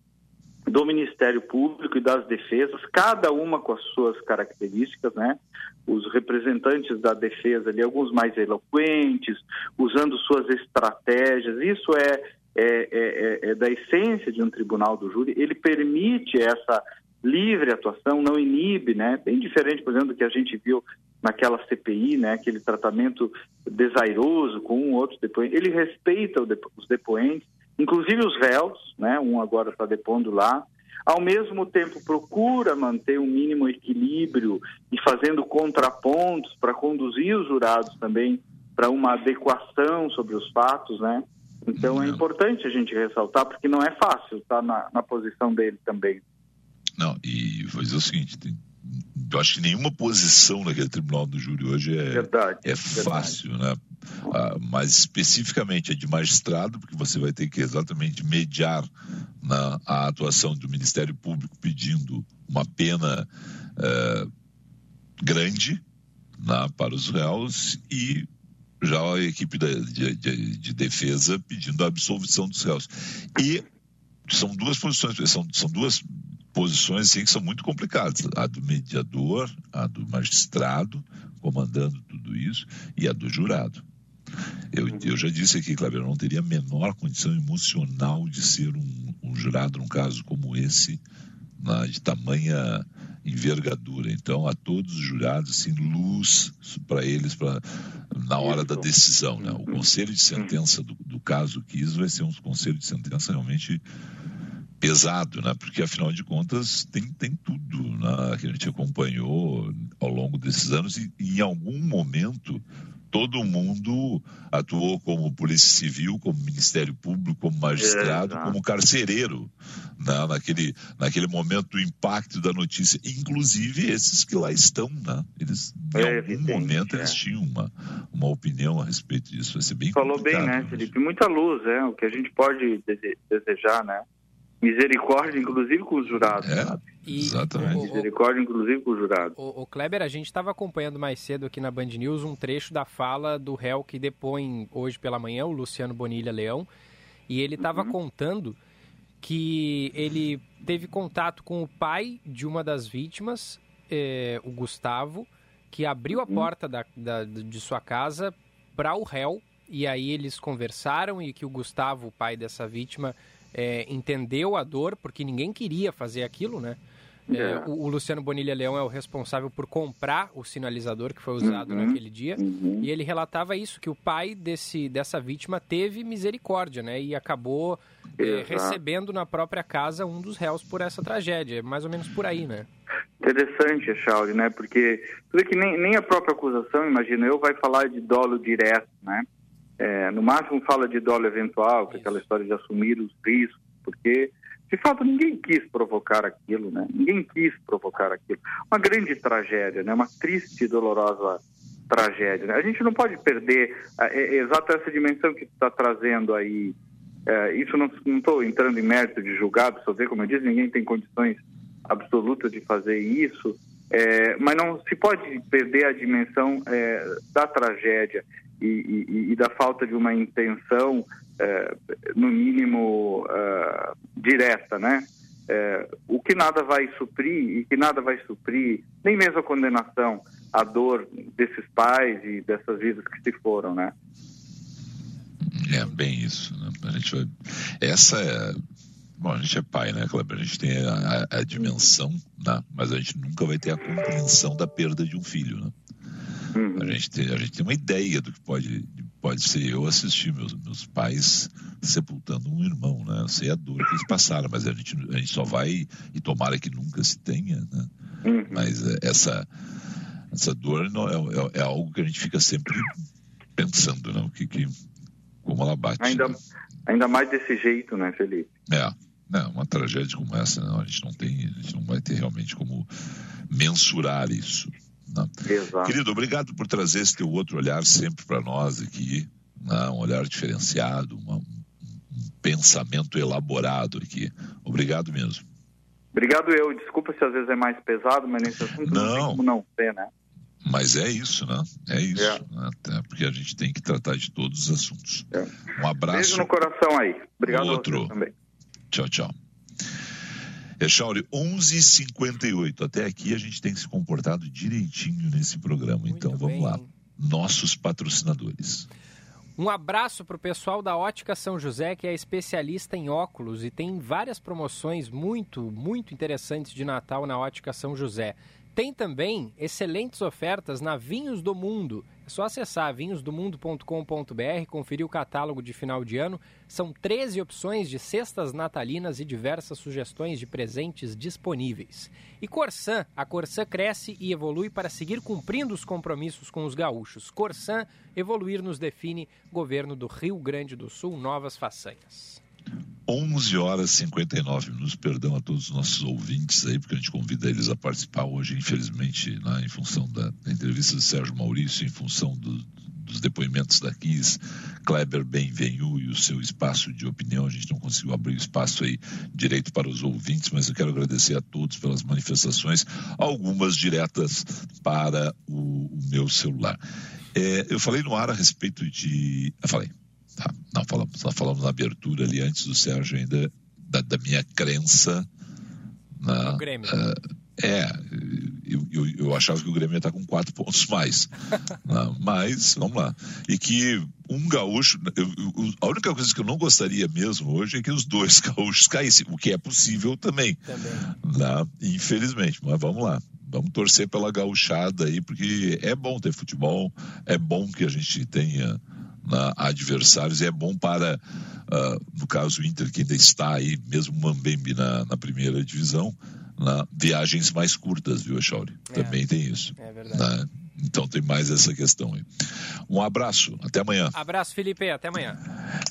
do Ministério Público e das defesas, cada uma com as suas características, né? Os representantes da defesa ali, alguns mais eloquentes, usando suas estratégias, isso é, é, é, é da essência de um tribunal do júri, ele permite essa livre atuação, não inibe, né? Bem diferente, por exemplo, do que a gente viu naquela CPI, né? Aquele tratamento desairoso com um outro depoente. Ele respeita os depoentes, inclusive os réus, né? Um agora está depondo lá. Ao mesmo tempo, procura manter um mínimo equilíbrio e fazendo contrapontos para conduzir os jurados também para uma adequação sobre os fatos, né? Então é importante a gente ressaltar, porque não é fácil estar na, na posição dele também. Não, e vou dizer o seguinte: tem, eu acho que nenhuma posição naquele tribunal do júri hoje é, verdade, é fácil, verdade. né? Ah, mas especificamente é de magistrado, porque você vai ter que exatamente mediar na, a atuação do Ministério Público pedindo uma pena eh, grande né, para os réus e já a equipe de, de, de, defesa pedindo a absolvição dos réus. E são duas posições, são, são duas posições assim, que são muito complicadas. A do mediador, a do magistrado, comandando tudo isso, e a do jurado. Eu, eu já disse aqui, eu não teria a menor condição emocional de ser um, um jurado num caso como esse, na, de tamanha envergadura. Então, a todos os jurados, assim, luz para eles pra, na hora da decisão. Né? O conselho de sentença do, do caso Kiss vai ser um conselho de sentença realmente pesado, né? Porque afinal de contas tem, tem tudo né? que a gente acompanhou ao longo desses anos e, e em algum momento todo mundo atuou como polícia civil, como ministério público, como magistrado, é, como carcereiro né? naquele, naquele momento do impacto da notícia. Inclusive esses que lá estão, né? Eles, em é, algum momento, eles é. tinham uma, uma opinião a respeito disso. Vai ser bem Falou bem, né, Felipe? Muita luz, é o que a gente pode desejar, né? Misericórdia, inclusive com os jurados. É, exatamente. O, Misericórdia, inclusive com os jurados. O, o Kleber, a gente estava acompanhando mais cedo aqui na Band News um trecho da fala do réu que depõe hoje pela manhã, o Luciano Bonilha Leão, e ele estava uhum. contando que ele teve contato com o pai de uma das vítimas, eh, o Gustavo, que abriu a uhum. porta da, da, de sua casa para o réu, e aí eles conversaram e que o Gustavo, o pai dessa vítima, é, entendeu a dor, porque ninguém queria fazer aquilo, né? É, é. o, o, Luciano Bonilha Leão é o responsável por comprar o sinalizador que foi usado uhum, naquele dia. Uhum. E ele relatava isso, que o pai desse, dessa vítima teve misericórdia, né? E acabou é, recebendo na própria casa um dos réus por essa tragédia. É mais ou menos por aí, né? Interessante, Chauri, né? Porque tudo que nem, nem a própria acusação, imagina eu, vai falar de dolo direto, né? É, no máximo fala de dolo eventual, que é aquela história de assumir os riscos, porque de fato ninguém quis provocar aquilo, né? Ninguém quis provocar aquilo. Uma grande tragédia, né? Uma triste e dolorosa tragédia. Né? A gente não pode perder é, é, exata essa dimensão que está trazendo aí. É, isso não estou entrando em mérito de julgado, só ver como eu disse, ninguém tem condições absolutas de fazer isso. É, mas não se pode perder a dimensão é, da tragédia e, e, e, da falta de uma intenção, é, no mínimo, é, direta, né? É, o que nada vai suprir e que nada vai suprir, nem mesmo a condenação, a dor desses pais e dessas vidas que se foram, né? É bem isso. Né? A gente vai... Essa é Bom, a gente é pai, né, Kleber? A gente tem a, a, a dimensão, né? mas a gente nunca vai ter a compreensão da perda de um filho, né? Uhum. A, gente tem, a gente tem uma ideia do que pode, pode ser eu assistir meus, meus pais sepultando um irmão, né? Eu sei a dor que eles passaram, mas a gente, a gente só vai, e tomara que nunca se tenha, né? Uhum. Mas é, essa, essa dor não, é, é, é, algo que a gente fica sempre pensando, né? O que, que, como ela bate. Ainda, né? ainda mais desse jeito, né, Felipe? É. Não, uma tragédia como essa, não, a gente não tem, a gente não vai ter realmente como mensurar isso. Né? Querido, obrigado por trazer esse teu outro olhar sempre para nós aqui, né? um olhar diferenciado, uma, um pensamento elaborado aqui. Obrigado mesmo. Obrigado eu. Desculpa se às vezes é mais pesado, mas nesse assunto não, não tem como não ser, né? Mas é isso, né? É isso. É. Né? Porque a gente tem que tratar de todos os assuntos. É. Um abraço. Beijo no coração aí. Obrigado outro. também. Tchau, tchau. Echauri, 11h58. Até aqui a gente tem se comportado direitinho nesse programa. Muito então vamos bem. lá. Nossos patrocinadores. Um abraço para o pessoal da Ótica São José, que é especialista em óculos e tem várias promoções muito, muito interessantes de Natal na Ótica São José. Tem também excelentes ofertas na Vinhos do Mundo. É só acessar vinhosdomundo.com.br, conferir o catálogo de final de ano. São 13 opções de cestas natalinas e diversas sugestões de presentes disponíveis. E Corsan, a Corsan cresce e evolui para seguir cumprindo os compromissos com os gaúchos. Corsan, evoluir nos define, governo do Rio Grande do Sul, novas façanhas. 11 horas e 59 minutos. Perdão a todos os nossos ouvintes aí, porque a gente convida eles a participar hoje, infelizmente, né, em função da, da, entrevista do Sérgio Maurício, em função do, dos depoimentos da Kiss, Kleber Benvenu e o seu espaço de opinião. A gente não conseguiu abrir o espaço aí direito para os ouvintes, mas eu quero agradecer a todos pelas manifestações, algumas diretas para o, o meu celular. É, eu falei no ar a respeito de. Eu falei, Tá, não, falamos, nós falamos na abertura ali antes do Sérgio ainda da, da minha crença na. O Grêmio. Uh, é, eu, eu, eu, achava que o Grêmio ia estar com quatro pontos mais. né? Mas, vamos lá. E que um gaúcho. Eu, a única coisa que eu não gostaria mesmo hoje é que os dois gaúchos caíssem, o que é possível também. Também. Né? Infelizmente, mas vamos lá. Vamos torcer pela gauchada aí, porque é bom ter futebol, é bom que a gente tenha né, adversários e é bom para, uh, no caso o Inter, que ainda está aí, mesmo Mambembe na, na primeira divisão, na, viagens mais curtas, viu, Chauri? É, Também tem isso. É verdade. Né? Então tem mais essa questão aí. Um abraço, até amanhã. Abraço, Felipe, até amanhã.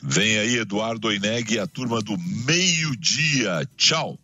Vem aí Eduardo Oineg e a turma do meio-dia. Tchau.